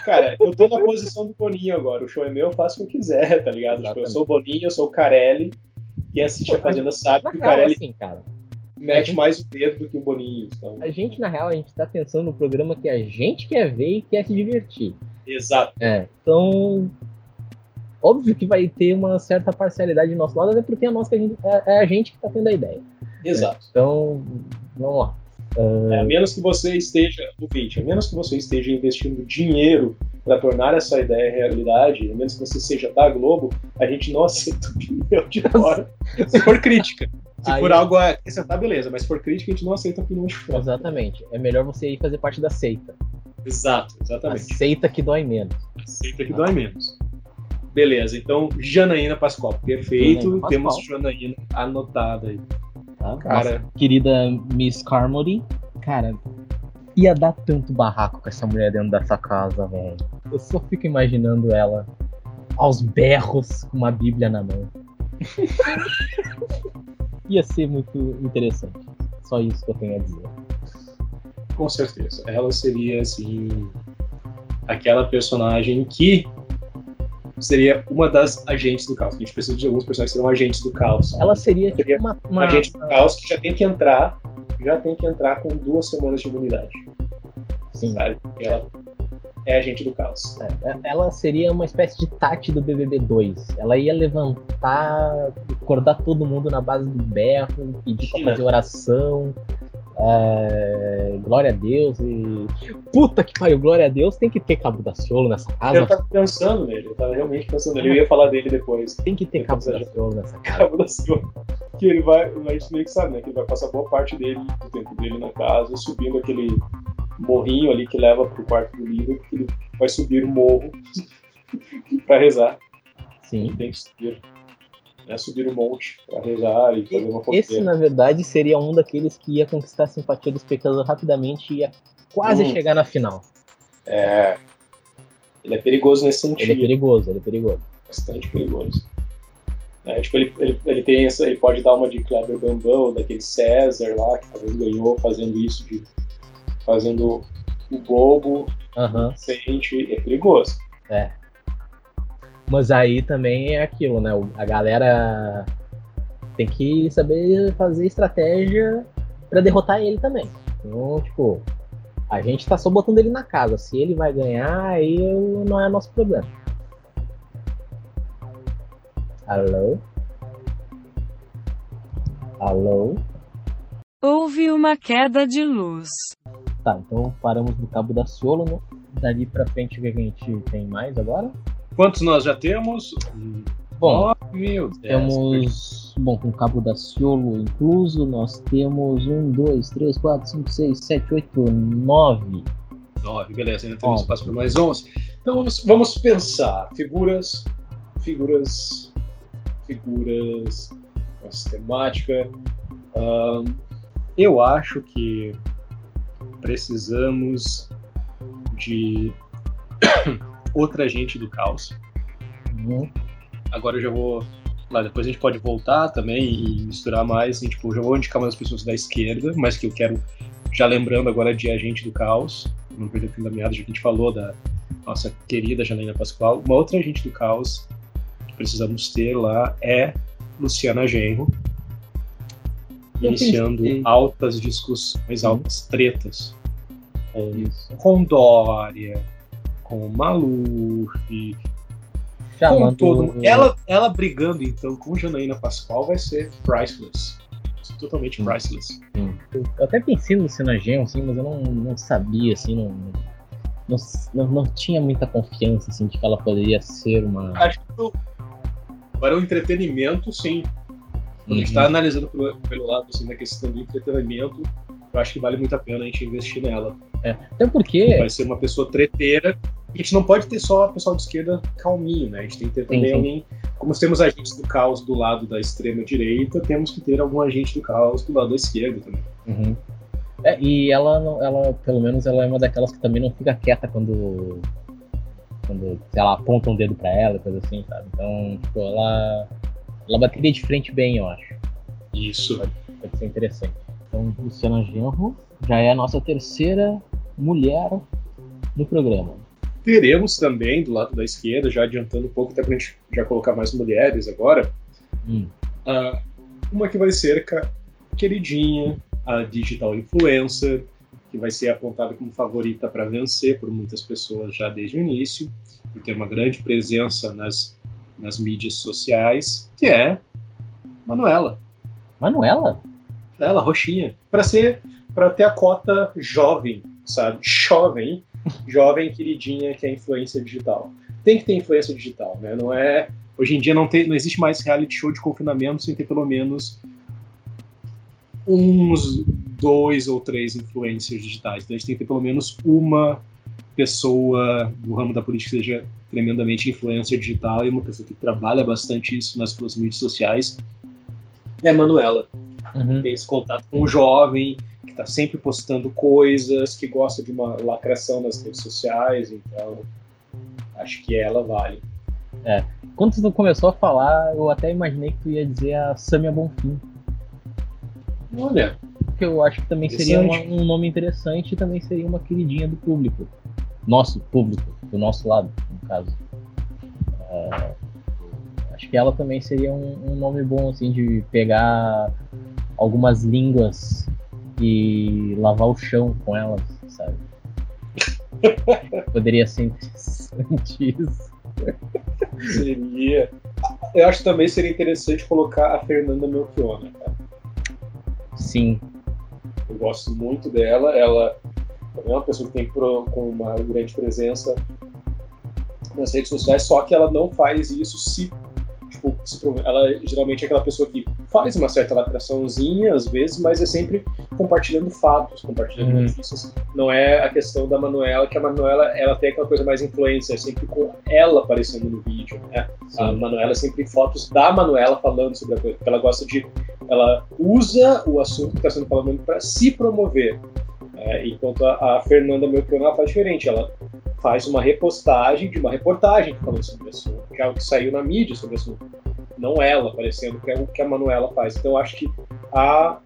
Cara, eu tô na posição do Boninho agora. O show é meu, eu faço o que eu quiser, tá ligado? Tipo, eu sou o Boninho, eu sou o Carelli. Quem assiste a Fazenda sabe que o Carelli
assim, cara,
mete mais o dedo do que o Boninho. Então...
a gente, na real, a gente tá pensando no programa que a gente quer ver e quer se divertir.
Exato.
É, então. Óbvio que vai ter uma certa parcialidade do nosso lado, até porque é, a gente, é, é a gente que tá tendo a ideia.
Exato.
Então, vamos lá.
É, a menos que você esteja, ouvinte, a menos que você esteja investindo dinheiro para tornar essa ideia realidade, a menos que você seja da Globo, a gente não aceita opinião de fora. Se for crítica. Se
Aí-
for algo a acrescentar, beleza, mas se for crítica, a gente não aceita opinião de fora.
Exatamente. É melhor você ir fazer parte da seita.
Exato,
A
exatamente.
seita que dói menos.
Aceita que dói menos. Beleza, então Janaína Pascoal, perfeito.
Janaína Pascoal.
Temos Janaína anotada aí.
Tá?
Cara.
Nossa querida Miss Carmody, cara, ia dar tanto barraco com essa mulher dentro dessa casa, velho. Eu só fico imaginando ela aos berros com uma bíblia na mão. ia ser muito interessante. Só isso que eu tenho a dizer.
Com certeza. Ela seria, assim, aquela personagem que seria uma das agentes do caos. A gente precisa de alguns personagens que serão agentes do caos.
Ela seria tipo
Seria
uma.
Um
uma-
agente do caos que já tem que entrar, já tem que entrar com duas semanas de imunidade.
Sim.
Sabe? Ela é agente do caos.
É, Ela seria uma espécie de Tati do BBB 2. Ela ia levantar, acordar todo mundo na base do berro, pedir pra fazer oração. É, glória a Deus e. Puta que pariu, glória a Deus, tem que ter Cabo da Ciolo nessa
Eu
casa.
tava pensando nele, eu tava realmente pensando nele. Eu ia falar dele depois.
Tem que ter Cabo da Ciolo nessa casa.
Cabo da Ciolo. Que ele vai, a gente meio que sabe, né? Que ele vai passar boa parte dele, do tempo dele na casa, subindo aquele morrinho ali que leva pro quarto do líder, que ele vai subir o morro pra rezar.
Sim.
Ele tem que subir, né, subir o monte pra rezar e fazer uma
Esse,
fogueira.
na verdade, seria um daqueles que ia conquistar a simpatia do espectador rapidamente e ia quase
Hum.
chegar na final.
É. Ele é perigoso nesse
Ele é
sentido.
perigoso, ele é perigoso.
bastante perigoso. É, tipo, ele, ele, ele tem essa, ele pode dar uma de Kleber Bambam, daquele César lá, que talvez ganhou fazendo isso, de, fazendo o bobo,
Aham.
sente, é perigoso.
Mas aí também é aquilo, né? A galera tem que saber fazer estratégia pra derrotar ele também. Então, tipo, a gente tá só botando ele na casa. Se ele vai ganhar, aí não é nosso problema. Alô? Alô?
Houve uma queda de luz.
Tá, então paramos no Cabo da Ciolo, né? Dali pra frente, o que a gente tem mais agora?
Quantos nós já temos?
Bom,
Deus.
Temos, bom, com cabo da Ciolo incluso, nós temos um, dois, três, quatro, cinco, seis, sete, oito, nove.
Nove, beleza, ainda temos espaço para mais onze. Então vamos, vamos pensar. Figuras, figuras, figuras, nossa temática. Eu acho que precisamos de outra agente do caos.
Uhum.
Agora eu já vou. Lá, depois a gente pode voltar também e misturar mais. E, tipo, eu já vou indicar umas pessoas da esquerda, mas que eu quero, já lembrando agora de Agente do Caos, não perder o fim da meada, já que a gente falou da nossa querida Janaína Pascoal. Uma outra Agente do Caos que precisamos ter lá é Luciana Genro,
Eu
iniciando
pensei.
altas discussões, altas tretas com
Isso.
com Dória, com Maluf,
chamando.
Com todo, ela, ela brigando então com Janaína Pascoal vai ser priceless. Totalmente priceless.
Sim. Eu até pensei no Genro, assim, mas eu não, não sabia, assim, não, não, não, não tinha muita confiança, assim, de que ela poderia ser uma.
Acho que para o entretenimento, sim. Quando a gente está analisando pelo, pelo lado assim, da questão do entretenimento, eu acho que vale muito a pena a gente investir nela.
É. Até porque.
Vai ser uma pessoa treteira. A gente não pode ter só a pessoal de esquerda calminho, né? A gente tem que ter também
Sim, sim.
alguém. Como temos agentes do caos do lado da extrema direita, temos que ter algum agente do caos do lado da esquerda também.
Uhum. É, e ela, ela, pelo menos, ela é uma daquelas que também não fica quieta quando. Quando, sei lá, aponta um dedo pra ela, e coisa assim, sabe? Então, tipo, ela. Ela bateria de frente bem, eu acho.
Isso.
Pode ser interessante. Então, Luciana Genro já é a nossa terceira mulher no programa.
Teremos também do lado da esquerda, já adiantando um pouco, até pra gente já colocar mais mulheres agora,
Hum.
ah, uma que vai ser queridinha, a digital influencer, que vai ser apontada como favorita para vencer por muitas pessoas já desde o início, por ter uma grande presença nas, nas mídias sociais, que é Manuela.
Manuela?
Ela, roxinha. Para ser, para ter a cota jovem, sabe? Jovem, jovem queridinha que é influência digital. Tem que ter influência digital, né? Não é hoje em dia não tem, não existe mais reality show de confinamento sem ter pelo menos uns dois ou três influencers digitais. Então a gente tem que ter pelo menos uma pessoa do ramo da política que seja tremendamente influencer digital e uma pessoa que trabalha bastante isso nas suas mídias sociais. É a Manuela
Uhum.
tem esse contato com o jovem, que está sempre postando coisas, que gosta de uma lacração nas redes sociais, então acho que ela vale.
Quando tu começou a falar, eu até imaginei que tu ia dizer a Samia Bonfim.
Olha,
Que eu acho que também seria uma- um nome interessante e também seria uma queridinha do público. Nosso público, do nosso lado, no caso. É, acho que ela também seria um, um nome bom, assim, de pegar algumas línguas e lavar o chão com elas, sabe? Poderia ser interessante isso.
seria. Eu acho que também seria interessante colocar a Fernanda Melchiona. cara.
Sim.
Eu gosto muito dela. Ela é uma pessoa que tem pro- com uma grande presença nas redes sociais, só que ela não faz isso se. Tipo, ela geralmente é aquela pessoa que faz uma certa lacraçãozinha, às vezes, mas é sempre compartilhando fatos, compartilhando
Uhum.
notícias. Não é a questão da Manuela, que a Manuela ela tem aquela coisa mais influência, é sempre com ela aparecendo no vídeo, né? A Manuela é sempre fotos da Manuela falando sobre a coisa, porque ela gosta de. Ela usa o assunto que está sendo falado para se promover. É, enquanto a, a Fernanda Melchiona ela faz diferente, ela faz uma repostagem de uma reportagem falando sobre o assunto, que é algo que saiu na mídia sobre o assunto. Não ela aparecendo, que é o que a Manuela faz. Então eu acho que a,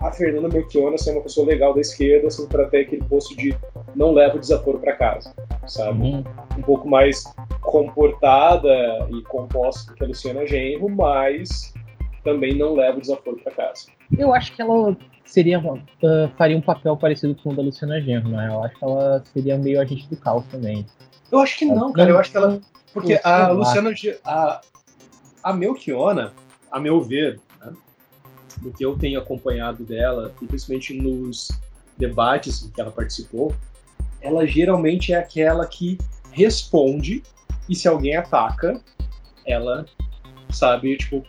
a Fernanda Melchiona assim, é uma pessoa legal da esquerda, assim, para ter aquele posto de não leva o desaforo para casa, sabe?
Uhum.
um pouco mais comportada e composta do que a Luciana Genro, mas também não leva o desaforo para casa.
Eu acho que ela seria ah, faria um papel parecido com o da Luciana Genro, né? Eu acho que ela seria meio agente do caos também.
Eu acho que não, cara. Eu acho que ela. Porque a. Luciana. A, a Melchiona, a meu ver, né, do que eu tenho acompanhado dela, e principalmente nos debates em que ela participou, ela geralmente é aquela que responde e se alguém ataca, ela sabe, tipo,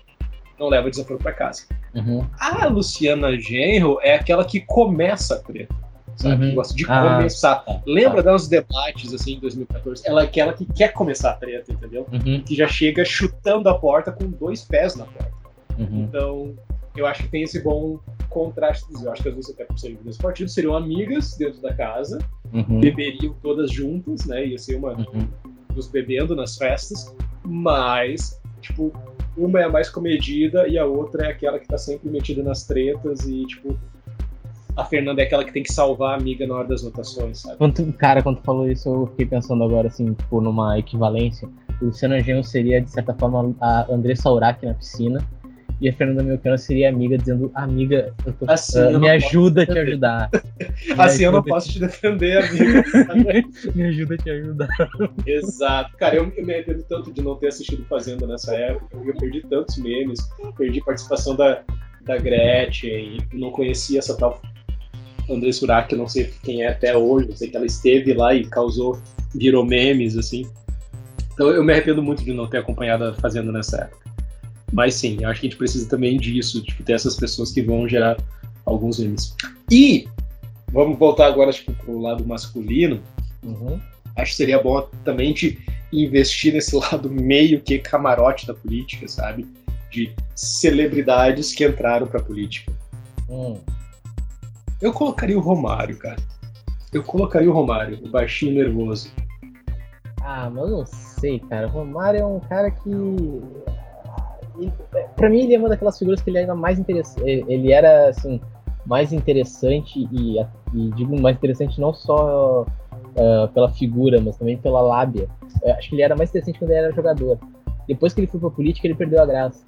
não leva desaforo para casa.
Uhum.
A Luciana Genro é aquela que começa a treta. Sabe?
Uhum.
Que gosta de
Ah,
começar.
tá,
Lembra dos debates assim em 2014? Ela é aquela que quer começar a treta, entendeu?
Uhum.
Que já chega chutando a porta com dois pés na porta.
Uhum.
Então, eu acho que tem esse bom contraste. Eu acho que as duas, até por serem do mesmo partido, seriam amigas dentro da casa,
Uhum.
beberiam todas juntas, né? Ia ser uma
Uhum.
nos bebendo nas festas, mas, tipo, uma é a mais comedida e a outra é aquela que tá sempre metida nas tretas e, tipo, a Fernanda é aquela que tem que salvar a amiga na hora das votações, sabe?
Quando, cara, quando tu falou isso, eu fiquei pensando agora, assim, tipo, numa equivalência. O Luciano Genro seria, de certa forma, a Andressa Urach na piscina. E a Fernanda Melcano seria amiga dizendo, amiga, eu tô,
Assim eu não
me
posso
ajuda a te
defender."
ajudar.
Assim eu não posso te defender, amigo.
me ajuda a te ajudar.
Exato. Cara, eu, eu me arrependo tanto de não ter assistido Fazenda nessa época. Eu perdi tantos memes, perdi participação da, da Gretchen, eu não conhecia essa tal André Surak, eu não sei quem é até hoje, eu sei que ela esteve lá e causou, virou memes, assim. Então eu me arrependo muito de não ter acompanhado a Fazenda nessa época. Mas sim, eu acho que a gente precisa também disso, tipo, ter essas pessoas que vão gerar alguns memes. E vamos voltar agora tipo, pro lado masculino
Uhum.
acho que seria bom também de investir nesse lado meio que camarote da política, sabe? De celebridades que entraram pra política.
Hum.
Eu colocaria o Romário, cara. Eu colocaria o Romário, o baixinho nervoso.
Ah, mas eu não sei, cara. O Romário é um cara que. Pra mim, ele é uma daquelas figuras que ele era mais interessante. Ele era, assim, mais interessante e, e digo mais interessante não só ah, pela figura, mas também pela lábia. Eu acho que ele era mais interessante quando ele era jogador. Depois que ele foi pra política, ele perdeu a graça.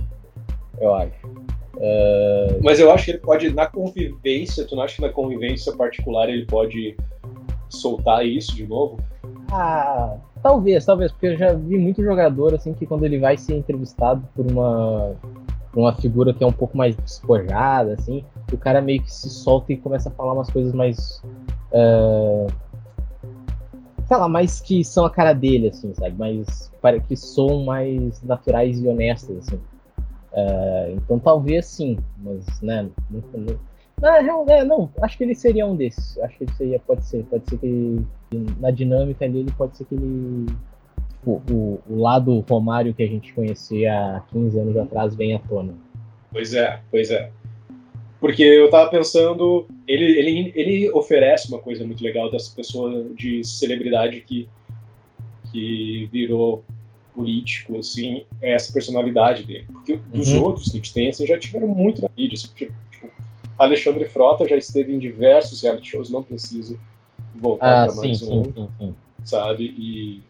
Eu acho. Ah,
Mas eu acho que ele pode, na convivência, tu não acha que na convivência particular ele pode soltar isso de novo?
Ah, talvez, talvez, porque eu já vi muito jogador assim que quando ele vai ser entrevistado por uma uma figura que é um pouco mais despojada, assim, o cara meio que se solta e começa a falar umas coisas mais ah, sei lá, mais que são a cara dele, assim, sabe? Mais para que soam mais naturais e honestas, assim. Ah, então talvez sim, mas né, na real, é, não, acho que ele seria um desses. Acho que ele seria, pode ser, pode ser que ele na dinâmica ali, ele pode ser que ele. O, o, o lado Romário que a gente conhecia há 15 anos atrás vem à tona.
Pois é, pois é. Porque eu tava pensando, ele, ele, ele oferece uma coisa muito legal dessa pessoa de celebridade que, que virou político, assim, é essa personalidade dele. Porque dos
Uhum.
outros que a gente tem, assim, já tiveram muito na mídia. assim, Alexandre Frota já esteve em diversos reality shows, não preciso voltar
Ah,
para mais
sim,
um,
sim, sim.
sabe? E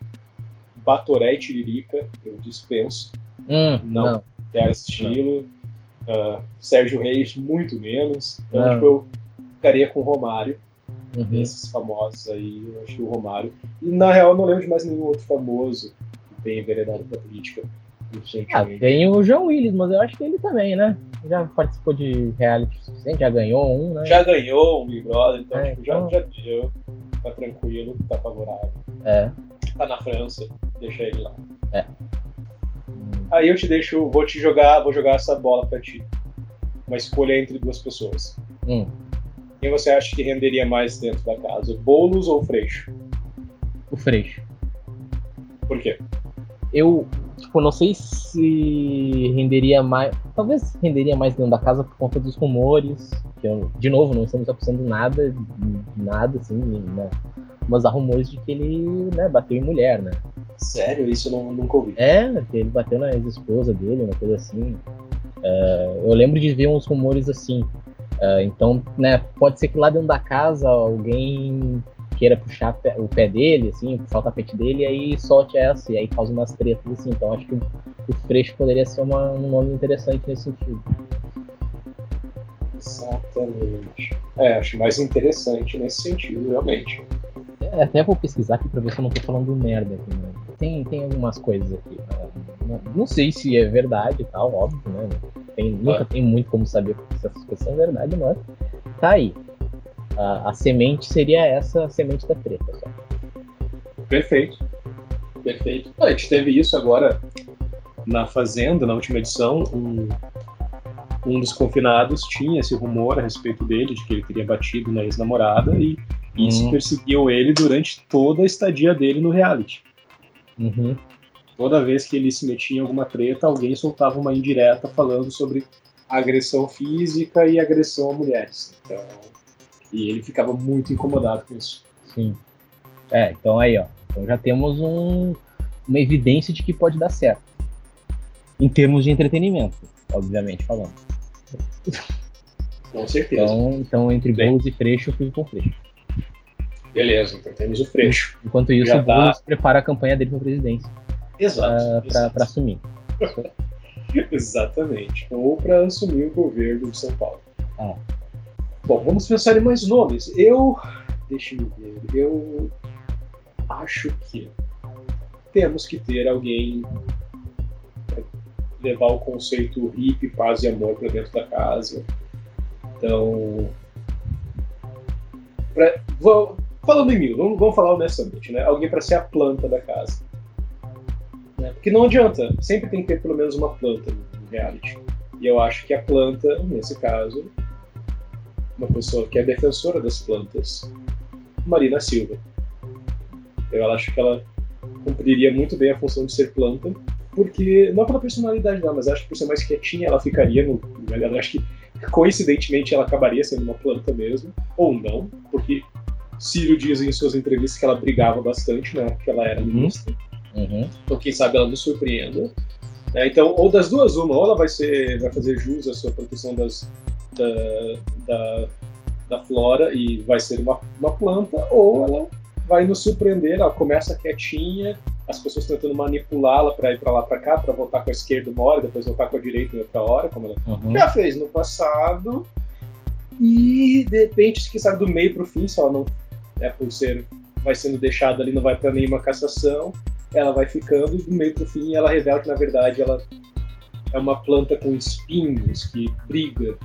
Batoré e Tiririca, eu dispenso
Hum,
Não.
não.
quero estilo. Ah, Sérgio Reis, muito menos. Então,
Não.
tipo, eu ficaria com o Romário,
Uhum.
esses famosos aí, eu acho que o Romário. E na real, eu não lembro de mais nenhum outro famoso que tenha enveredado pra política
Ah, tem o João Willis, mas eu acho que ele também, né? Já participou de reality suficiente, já ganhou um, né?
Já ganhou um Big Brother, então,
É,
tipo, já,
então-
já deu. Tá tranquilo, tá favorável.
É.
Tá na França, deixa ele lá.
É.
Aí eu te deixo, vou te jogar, vou jogar essa bola pra ti. Uma escolha entre duas pessoas.
Hum.
Quem você acha que renderia mais dentro da casa? Boulos ou Freixo?
O Freixo.
Por quê?
Eu, tipo, não sei se renderia mais. Talvez renderia mais dentro da casa por conta dos rumores. Que eu, de novo, não estamos acusando nada, nada, assim, né? Mas há rumores de que ele, né, bateu em mulher, né?
Sério? Isso eu não, nunca ouvi.
É, que ele bateu na ex-esposa dele, uma coisa assim. É, eu lembro de ver uns rumores assim. É, então, né, pode ser que lá dentro da casa alguém queira puxar o pé dele, assim, puxar o tapete dele, e aí solte essa, e aí causa umas tretas, assim. Então, acho que o, Freixo poderia ser uma- um nome interessante nesse sentido.
Exatamente. É, acho mais interessante nesse sentido, realmente.
É, até vou pesquisar aqui pra ver se eu não tô falando merda aqui, né? Tem, tem algumas coisas aqui. né? Não, não sei se é verdade e tal, óbvio, né? Tem, nunca
É. tem
tem muito como saber se essas coisas são verdade, mas tá aí. A, a semente seria essa a semente da treta, só.
Perfeito. Perfeito. Ah, A gente teve isso agora na Fazenda, na última edição. Um, um dos confinados tinha esse rumor a respeito dele, de que ele teria batido na ex-namorada, e isso
Uhum.
perseguiu ele durante toda a estadia dele no reality.
Uhum.
Toda vez que ele se metia em alguma treta, alguém soltava uma indireta falando sobre agressão física e agressão a mulheres. Então, e ele ficava muito incomodado com isso.
Sim. É, então aí, ó. Então já temos um, uma evidência de que pode dar certo. Em termos de entretenimento, obviamente falando.
Com certeza.
Então, então entre
Bem.
Boulos e Freixo, eu fico com Freixo.
Beleza, então temos o Freixo.
Enquanto isso,
Já
o
tá.
Boulos prepara a campanha dele para presidência,
Exato.
para assumir.
Exatamente. Ou para assumir o governo de São Paulo.
É.
Bom, vamos pensar em mais nomes. Eu. Deixa eu ver. Eu acho que temos que ter alguém levar o conceito hippie, paz e amor para dentro da casa. Então. pra- vou- falando em mim, vamos, vamos falar honestamente, né? Alguém para ser a planta da casa. Né? Porque não adianta, sempre tem que ter pelo menos uma planta no reality. E eu acho que a planta, nesse caso, uma pessoa que é defensora das plantas, Marina Silva. Eu acho que ela cumpriria muito bem a função de ser planta, porque, não pela personalidade dela, mas acho que por ser mais quietinha, ela ficaria no. Eu acho que coincidentemente ela acabaria sendo uma planta mesmo, ou não, porque Ciro diz em suas entrevistas que ela brigava bastante, né? Que ela era
Uhum.
ministra.
Uhum.
Então, quem sabe ela nos surpreenda. né? Então, ou das duas, uma, ou ela vai, ser, vai fazer jus à sua proteção das, da, da, da flora e vai ser uma, uma planta, ou ela vai nos surpreender. Ela começa quietinha, as pessoas tentando manipulá-la para ir para lá para cá, para voltar com a esquerda uma hora, depois voltar com a direita outra hora, como ela
Uhum.
já fez no passado. E de repente, quem sabe do meio pro fim, se ela não é por ser vai sendo deixada ali, não vai para nenhuma cassação, ela vai ficando e do meio pro fim ela revela que na verdade ela é uma planta com espinhos que briga,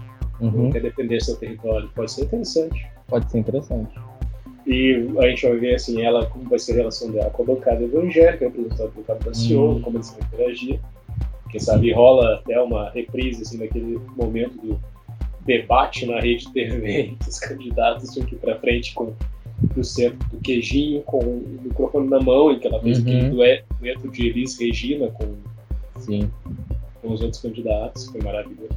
Uhum.
quer defender seu território. Pode ser interessante.
Pode ser interessante.
E a gente vai ver assim, ela como vai ser a relação dela com a bancada evangélica, representada pelo Cabo da Ciolo,
Hum.
como eles vão interagir. Quem sabe rola até uma reprise assim, daquele momento do debate na rede TV entre os candidatos tinham que ir pra frente com do centro do queijinho com o microfone na mão, em que ela fez
Uhum.
aquele dueto, de Elis Regina com,
Sim.
com os outros candidatos, foi maravilhoso.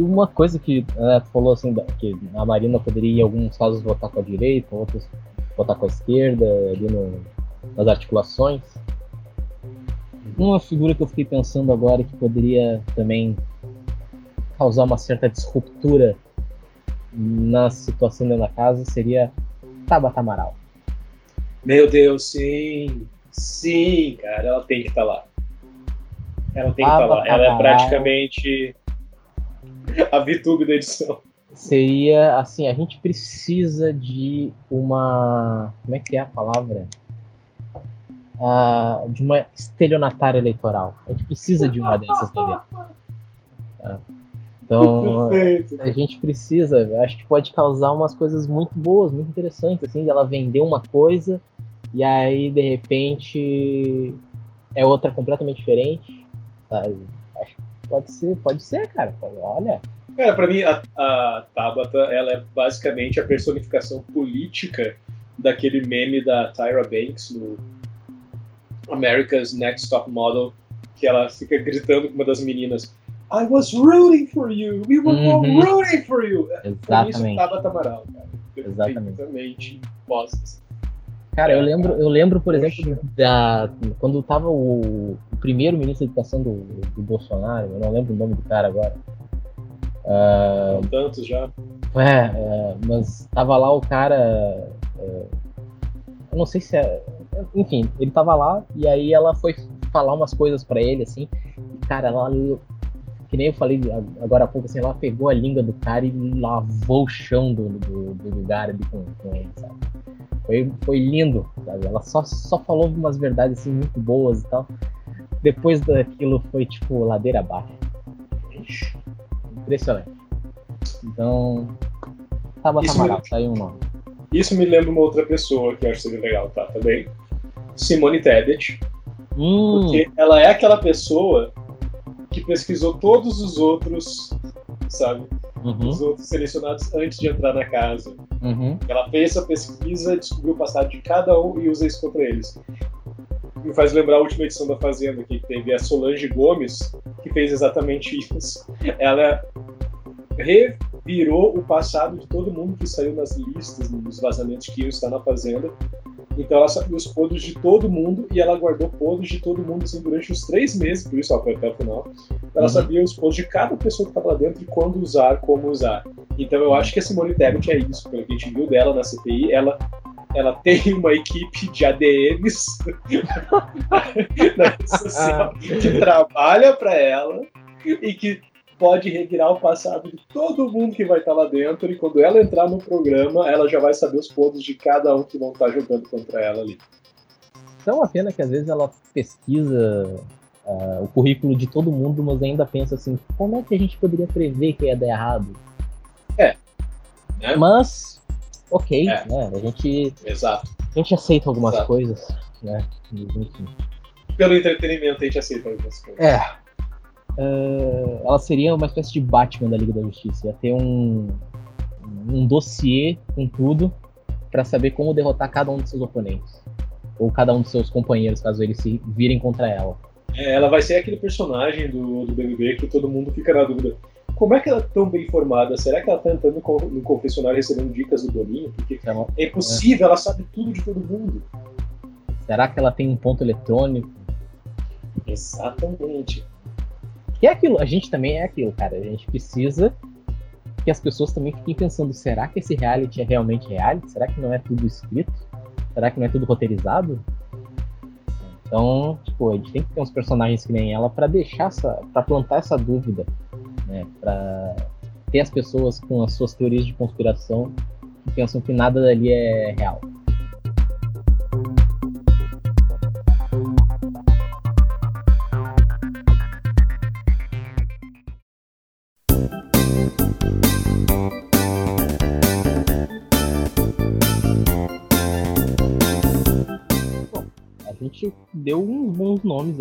E uma coisa que né, falou assim, que a Marina poderia em alguns casos votar com a direita, outros votar com a esquerda, ali no- nas articulações. Uma figura que eu fiquei pensando agora que poderia também causar uma certa disruptura na situação dentro da casa seria Tabata Amaral.
Meu Deus, sim! Sim, cara, ela tem que estar lá. Ela tem que estar
Ah,
lá. Ela é praticamente a VTube da edição.
Seria assim, a gente precisa de uma. Como é que é a palavra? Ah, de uma estelionatária eleitoral. A gente precisa de uma dessas. Tá? Então,
Perfeito.
a gente precisa, acho que pode causar umas coisas muito boas, muito interessantes, assim, ela vender uma coisa e aí, de repente, é outra completamente diferente. Sabe? Pode ser, pode ser, cara. Olha.
Cara, pra mim, a, a Tabata, ela é basicamente a personificação política daquele meme da Tyra Banks no America's Next Top Model, que ela fica gritando com uma das meninas I was rooting for you! We were all
Uhum.
rooting for you! Isso é
Exatamente.
Tabata Amaral, cara.
Exatamente.
Postas.
Cara, eu lembro, eu lembro, por exemplo, da, quando tava o primeiro ministro da Educação do, do Bolsonaro, eu não lembro o nome do cara agora.
São tantos já.
é, é, mas tava lá o cara. é, eu não sei se é. Enfim, ele tava lá e aí ela foi falar umas coisas pra ele, assim. E, cara, ela. Que nem eu falei agora há pouco, assim, ela pegou a língua do cara e lavou o chão do, do, do lugar ali com, com ele, sabe? Foi, foi lindo, sabe? Ela só, só falou umas verdades assim muito boas e tal. Depois daquilo foi tipo ladeira abaixo. Impressionante. Então. Tabata
Isso me-
saiu um nome.
Isso me lembra uma outra pessoa que eu acho que seria legal, tá? Também. Simone Tebet.
Hum,
Porque ela é aquela pessoa que pesquisou todos os outros, sabe?
uhum,
Os outros selecionados antes de entrar na casa.
uhum.
Ela fez essa pesquisa, descobriu o passado de cada um e usa isso contra eles. Me faz lembrar a última edição da Fazenda, que teve a Solange Gomes, que fez exatamente isso. Ela revirou o passado de todo mundo que saiu nas listas, nos vazamentos que iam estar na Fazenda. Então ela sabia os podres de todo mundo e ela guardou podres de todo mundo assim, durante os três meses, por isso ela foi até o final. Ela
Uhum.
sabia os podres de cada pessoa que estava lá dentro e quando usar, como usar. Então eu acho que a Simone Tebet é isso, pelo que a gente viu dela na CPI, ela ela tem uma equipe de ADMs na rede social que trabalha para ela e que pode revirar o passado de todo mundo que vai estar lá dentro e quando ela entrar no programa, ela já vai saber os pontos de cada um que vão estar jogando contra ela ali.
Então uma pena que às vezes ela pesquisa uh, o currículo de todo mundo, mas ainda pensa assim, como é que a gente poderia prever que ia dar errado?
É. Né?
Mas, ok,
É.
né? A gente,
Exato.
a gente aceita algumas
Exato.
coisas, né? Enfim.
Pelo entretenimento a gente aceita algumas coisas.
É. Ah, ela seria uma espécie de Batman da Liga da Justiça. Ia ter um, um dossiê com tudo pra saber como derrotar cada um dos seus oponentes. Ou cada um dos seus companheiros, caso eles se virem contra ela.
É, ela vai ser aquele personagem do, do BBB que todo mundo fica na dúvida. Como é que ela é tão bem informada? Será que ela tá entrando no confessionário recebendo dicas do Boninho? Porque
Ela-
é impossível, ela sabe tudo de todo mundo.
será que ela tem um ponto eletrônico?
Exatamente.
Que é aquilo, a gente também é aquilo, cara. A gente precisa que as pessoas também fiquem pensando: será que esse reality é realmente reality? Será que não é tudo escrito? Será que não é tudo roteirizado? Então, tipo, a gente tem que ter uns personagens que nem ela pra deixar essa. pra plantar essa dúvida, né? Pra ter as pessoas com as suas teorias de conspiração que pensam que nada dali é real.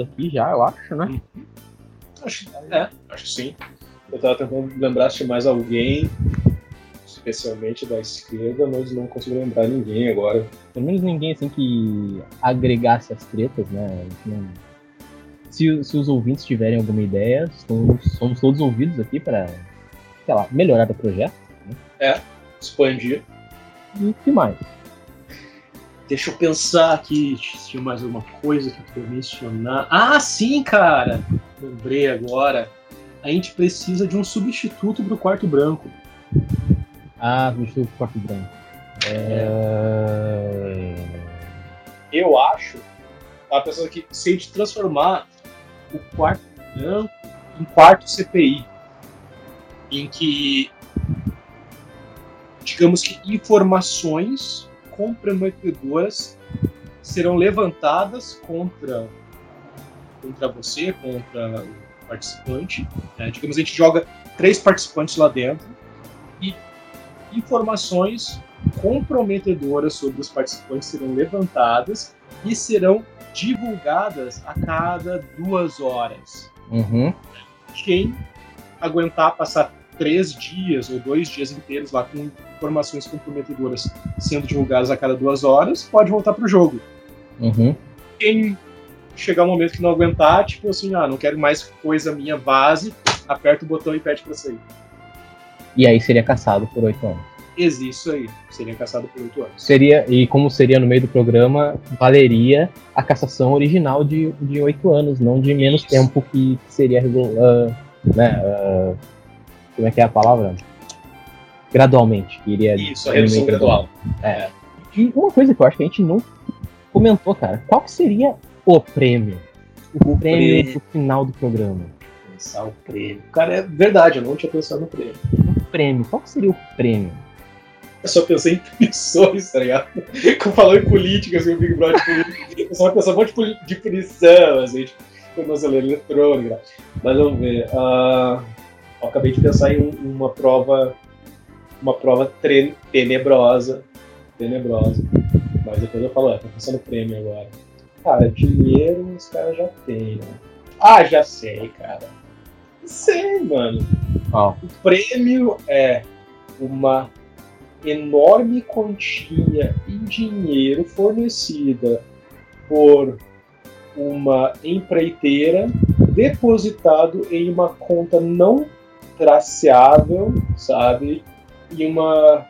Aqui já, eu acho, né?
Acho, é, acho que sim. Eu tava tentando lembrar se mais alguém, especialmente da esquerda, mas não consigo lembrar ninguém agora.
Pelo menos ninguém assim que agregasse as tretas, né? Se, se os ouvintes tiverem alguma ideia, somos, somos todos ouvidos aqui para, sei lá, melhorar o projeto.
Expandir.
E o que mais?
Deixa eu pensar aqui se tinha mais alguma coisa que eu queria mencionar. Ah, sim, cara! Lembrei agora. A gente precisa de um substituto pro quarto branco.
Ah, bicho do quarto branco. É...
Eu acho. Tava pensando aqui, se a gente transformar o quarto branco em quarto CPI, em que, digamos que informações comprometedoras serão levantadas contra, contra você, contra o participante. né? Digamos, a gente joga três participantes lá dentro e informações comprometedoras sobre os participantes serão levantadas e serão divulgadas a cada duas horas.
Uhum.
Quem aguentar passar três dias ou dois dias inteiros lá com informações comprometedoras sendo divulgadas a cada duas horas pode voltar pro jogo.
Uhum.
Quem chegar um momento que não aguentar, tipo assim, ah, não quero mais coisa minha base, aperta o botão e pede pra sair.
E aí seria caçado por oito anos.
Existe isso aí. Seria caçado por oito anos.
Seria, e como seria no meio do programa, valeria a cassação original de de oito anos, não de menos
Isso.
tempo que seria regular, né? ah, como é que é a palavra? Gradualmente, que iria
Isso, a redução gradual.
É. E uma coisa que eu acho que a gente não comentou, cara, qual que seria o prêmio? O,
O
prêmio
prêmio.
do final do programa.
Pensar o prêmio. Cara, é verdade, eu não tinha pensado no prêmio.
O prêmio, qual que seria o prêmio?
Eu só pensei em punições, tá ligado? Como falou em política, assim, o Big Brother política. Eu só pensei um monte de punição, assim, tipo, tornozeleira eletrônica. Mas vamos ver. ah, eu acabei de pensar em um- uma prova. Uma prova tenebrosa. Tenebrosa. Mas depois eu falo, ah, tô pensando no prêmio agora. Cara, dinheiro os caras já têm, né? Ah, já sei, cara. Sei, mano.
Ó,
O prêmio é uma enorme quantia em dinheiro fornecida por uma empreiteira depositado em uma conta não traceável, sabe, em uma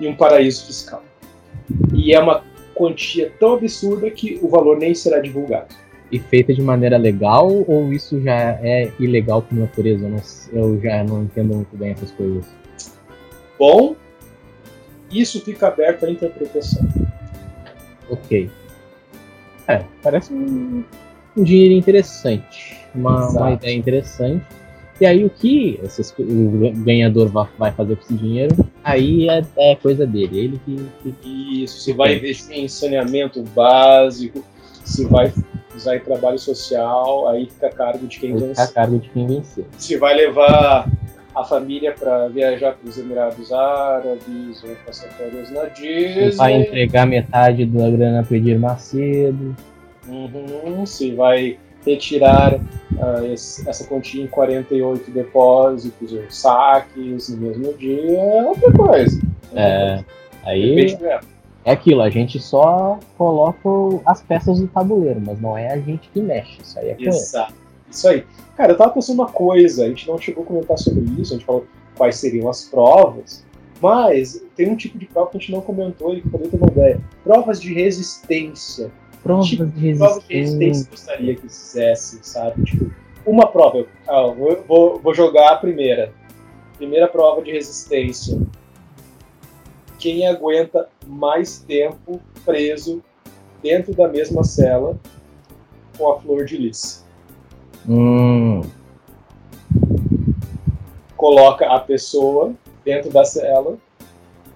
em um paraíso fiscal. E é uma quantia tão absurda que o valor nem será divulgado.
e feita de maneira legal ou isso já é ilegal por natureza? Eu, não, eu já não entendo muito bem essas coisas.
Bom, isso fica aberto à interpretação.
Ok. É, parece um, um dinheiro interessante. Uma, uma ideia interessante. E aí o que esses- o ganhador va- vai fazer com esse dinheiro, aí é, é coisa dele. Ele que, que
Isso, se vai investir em saneamento básico, se vai usar em trabalho social, aí fica a cargo de quem
ficar a
vencer.
cargo de quem vencer.
Se vai levar a família para viajar para os Emirados Árabes ou passar férias na Disney.
Vai entregar metade da grana pro Edir Macedo.
Uhum, se vai retirar ah, esse- essa quantia em 48 depósitos ou saques no mesmo dia, é outra coisa.
É, aí
dela.
é aquilo, a gente só coloca as peças do tabuleiro, mas não é a gente que mexe. Isso aí é.
Exato. Isso aí. Cara, eu tava pensando uma coisa, a gente não chegou a comentar sobre isso, a gente falou quais seriam as provas, mas tem um tipo de prova que a gente não comentou e que poderia ter uma ideia. Provas de resistência.
Provas
Tipo,
de
Provas de resistência
resistência.
gostaria que fizesse, sabe? Tipo, uma prova. eu- ah, eu vou, vou- vou jogar a primeira. Primeira prova de resistência. Quem aguenta mais tempo preso dentro da mesma cela com a flor de lis?
Hum,
Coloca a pessoa dentro da cela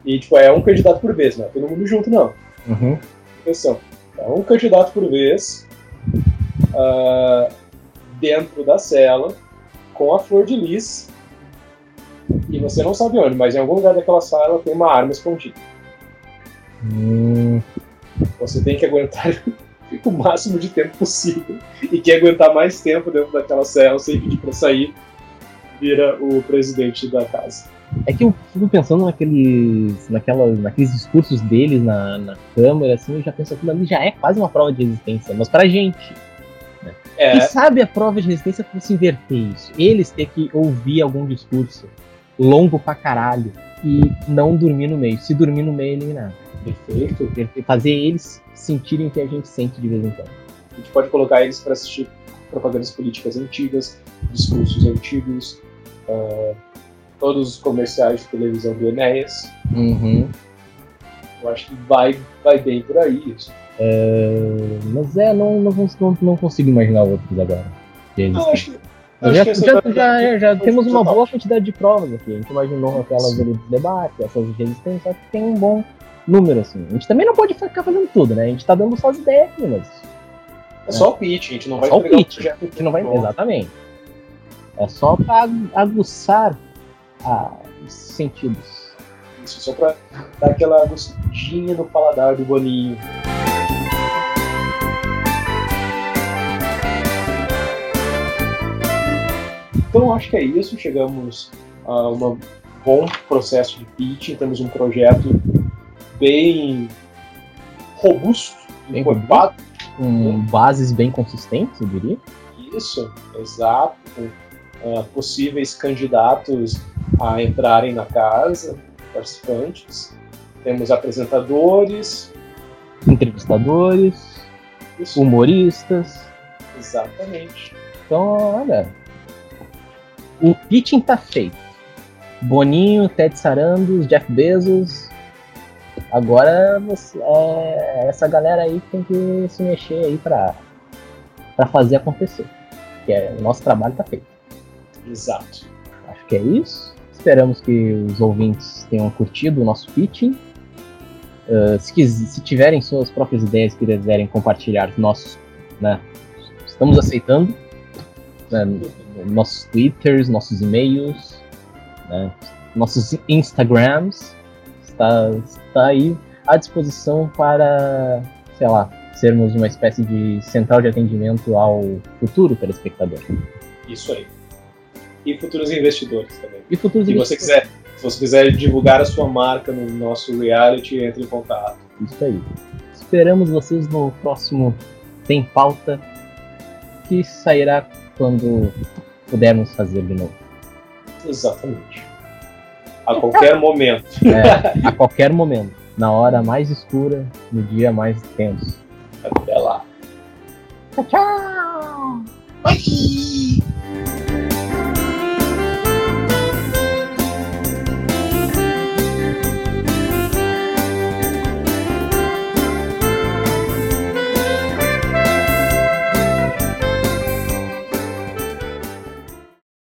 e, tipo, é um candidato por vez, não é todo mundo junto, não.
uhum.
Atenção. É um candidato por vez ah, dentro da cela com a flor de lis e você não sabe onde, mas em algum lugar daquela sala tem uma arma escondida.
Hum,
Você tem que aguentar o máximo de tempo possível e quem aguentar mais tempo dentro daquela cela sem pedir pra sair vira o presidente da casa.
É que eu fico pensando naqueles, naquela, naqueles discursos deles na, na câmera, assim, eu já penso que aquilo ali já é quase uma prova de resistência, mas pra gente.
É,
Quem sabe a prova de resistência fosse inverter isso. Eles ter que ouvir algum discurso longo pra caralho e não dormir no meio. Se dormir no meio, é eliminado.
perfeito.
Fazer eles sentirem o que a gente sente de vez em quando.
A gente pode colocar eles para assistir propagandas políticas antigas, discursos antigos, ah, todos os comerciais de televisão do Enéas.
Uhum.
Eu acho que vai, vai bem por aí isso.
É, mas é, não, não, não, não consigo imaginar outros agora. de
Eu acho que,
Já,
acho que
já, já, já, já temos uma boa quantidade de provas aqui. A gente imaginou aquelas ali do debate, essas de resistência, acho que tem um bom número, assim. A gente também não pode ficar fazendo tudo, né? A gente tá dando só as ideias aqui, mas
É só o pitch, a gente não vai
Só o pitch. a gente não vai. Exatamente. É só pra agu- aguçar os sentidos.
Isso, só pra dar aquela gostinha no paladar do Boninho. Então acho que é isso, chegamos a um bom processo de pitching, temos um projeto bem robusto,
Bem
encorpado,
Com bases bem consistentes, eu diria.
isso, exato, ah, possíveis candidatos a entrarem na casa, participantes. Temos apresentadores,
Entrevistadores,
isso,
humoristas.
exatamente.
Então, olha. O pitching tá feito. Boninho, Ted Sarandos, Jeff Bezos. Agora você, é essa galera aí que tem que se mexer aí pra fazer acontecer. Que é, o nosso trabalho tá feito.
Exato.
Acho que é isso. Esperamos que os ouvintes tenham curtido o nosso pitching. Ah, se, se tiverem suas próprias ideias que quiserem compartilhar nossos, né, estamos aceitando né, nossos twitters, nossos e-mails, né, nossos instagrams, está, está aí à disposição para, sei lá, sermos uma espécie de central de atendimento ao futuro telespectador
Isso aí. E futuros investidores também.
e futuros
Se você quiser, se você quiser divulgar a sua marca no nosso reality, entre em contato.
Isso aí. Esperamos vocês no próximo Tem Pauta, que sairá quando pudermos fazer de novo.
Exatamente. A qualquer momento.
É, a qualquer momento, na hora mais escura, no dia mais tenso.
Até lá.
Tchau, tchau!
Bye!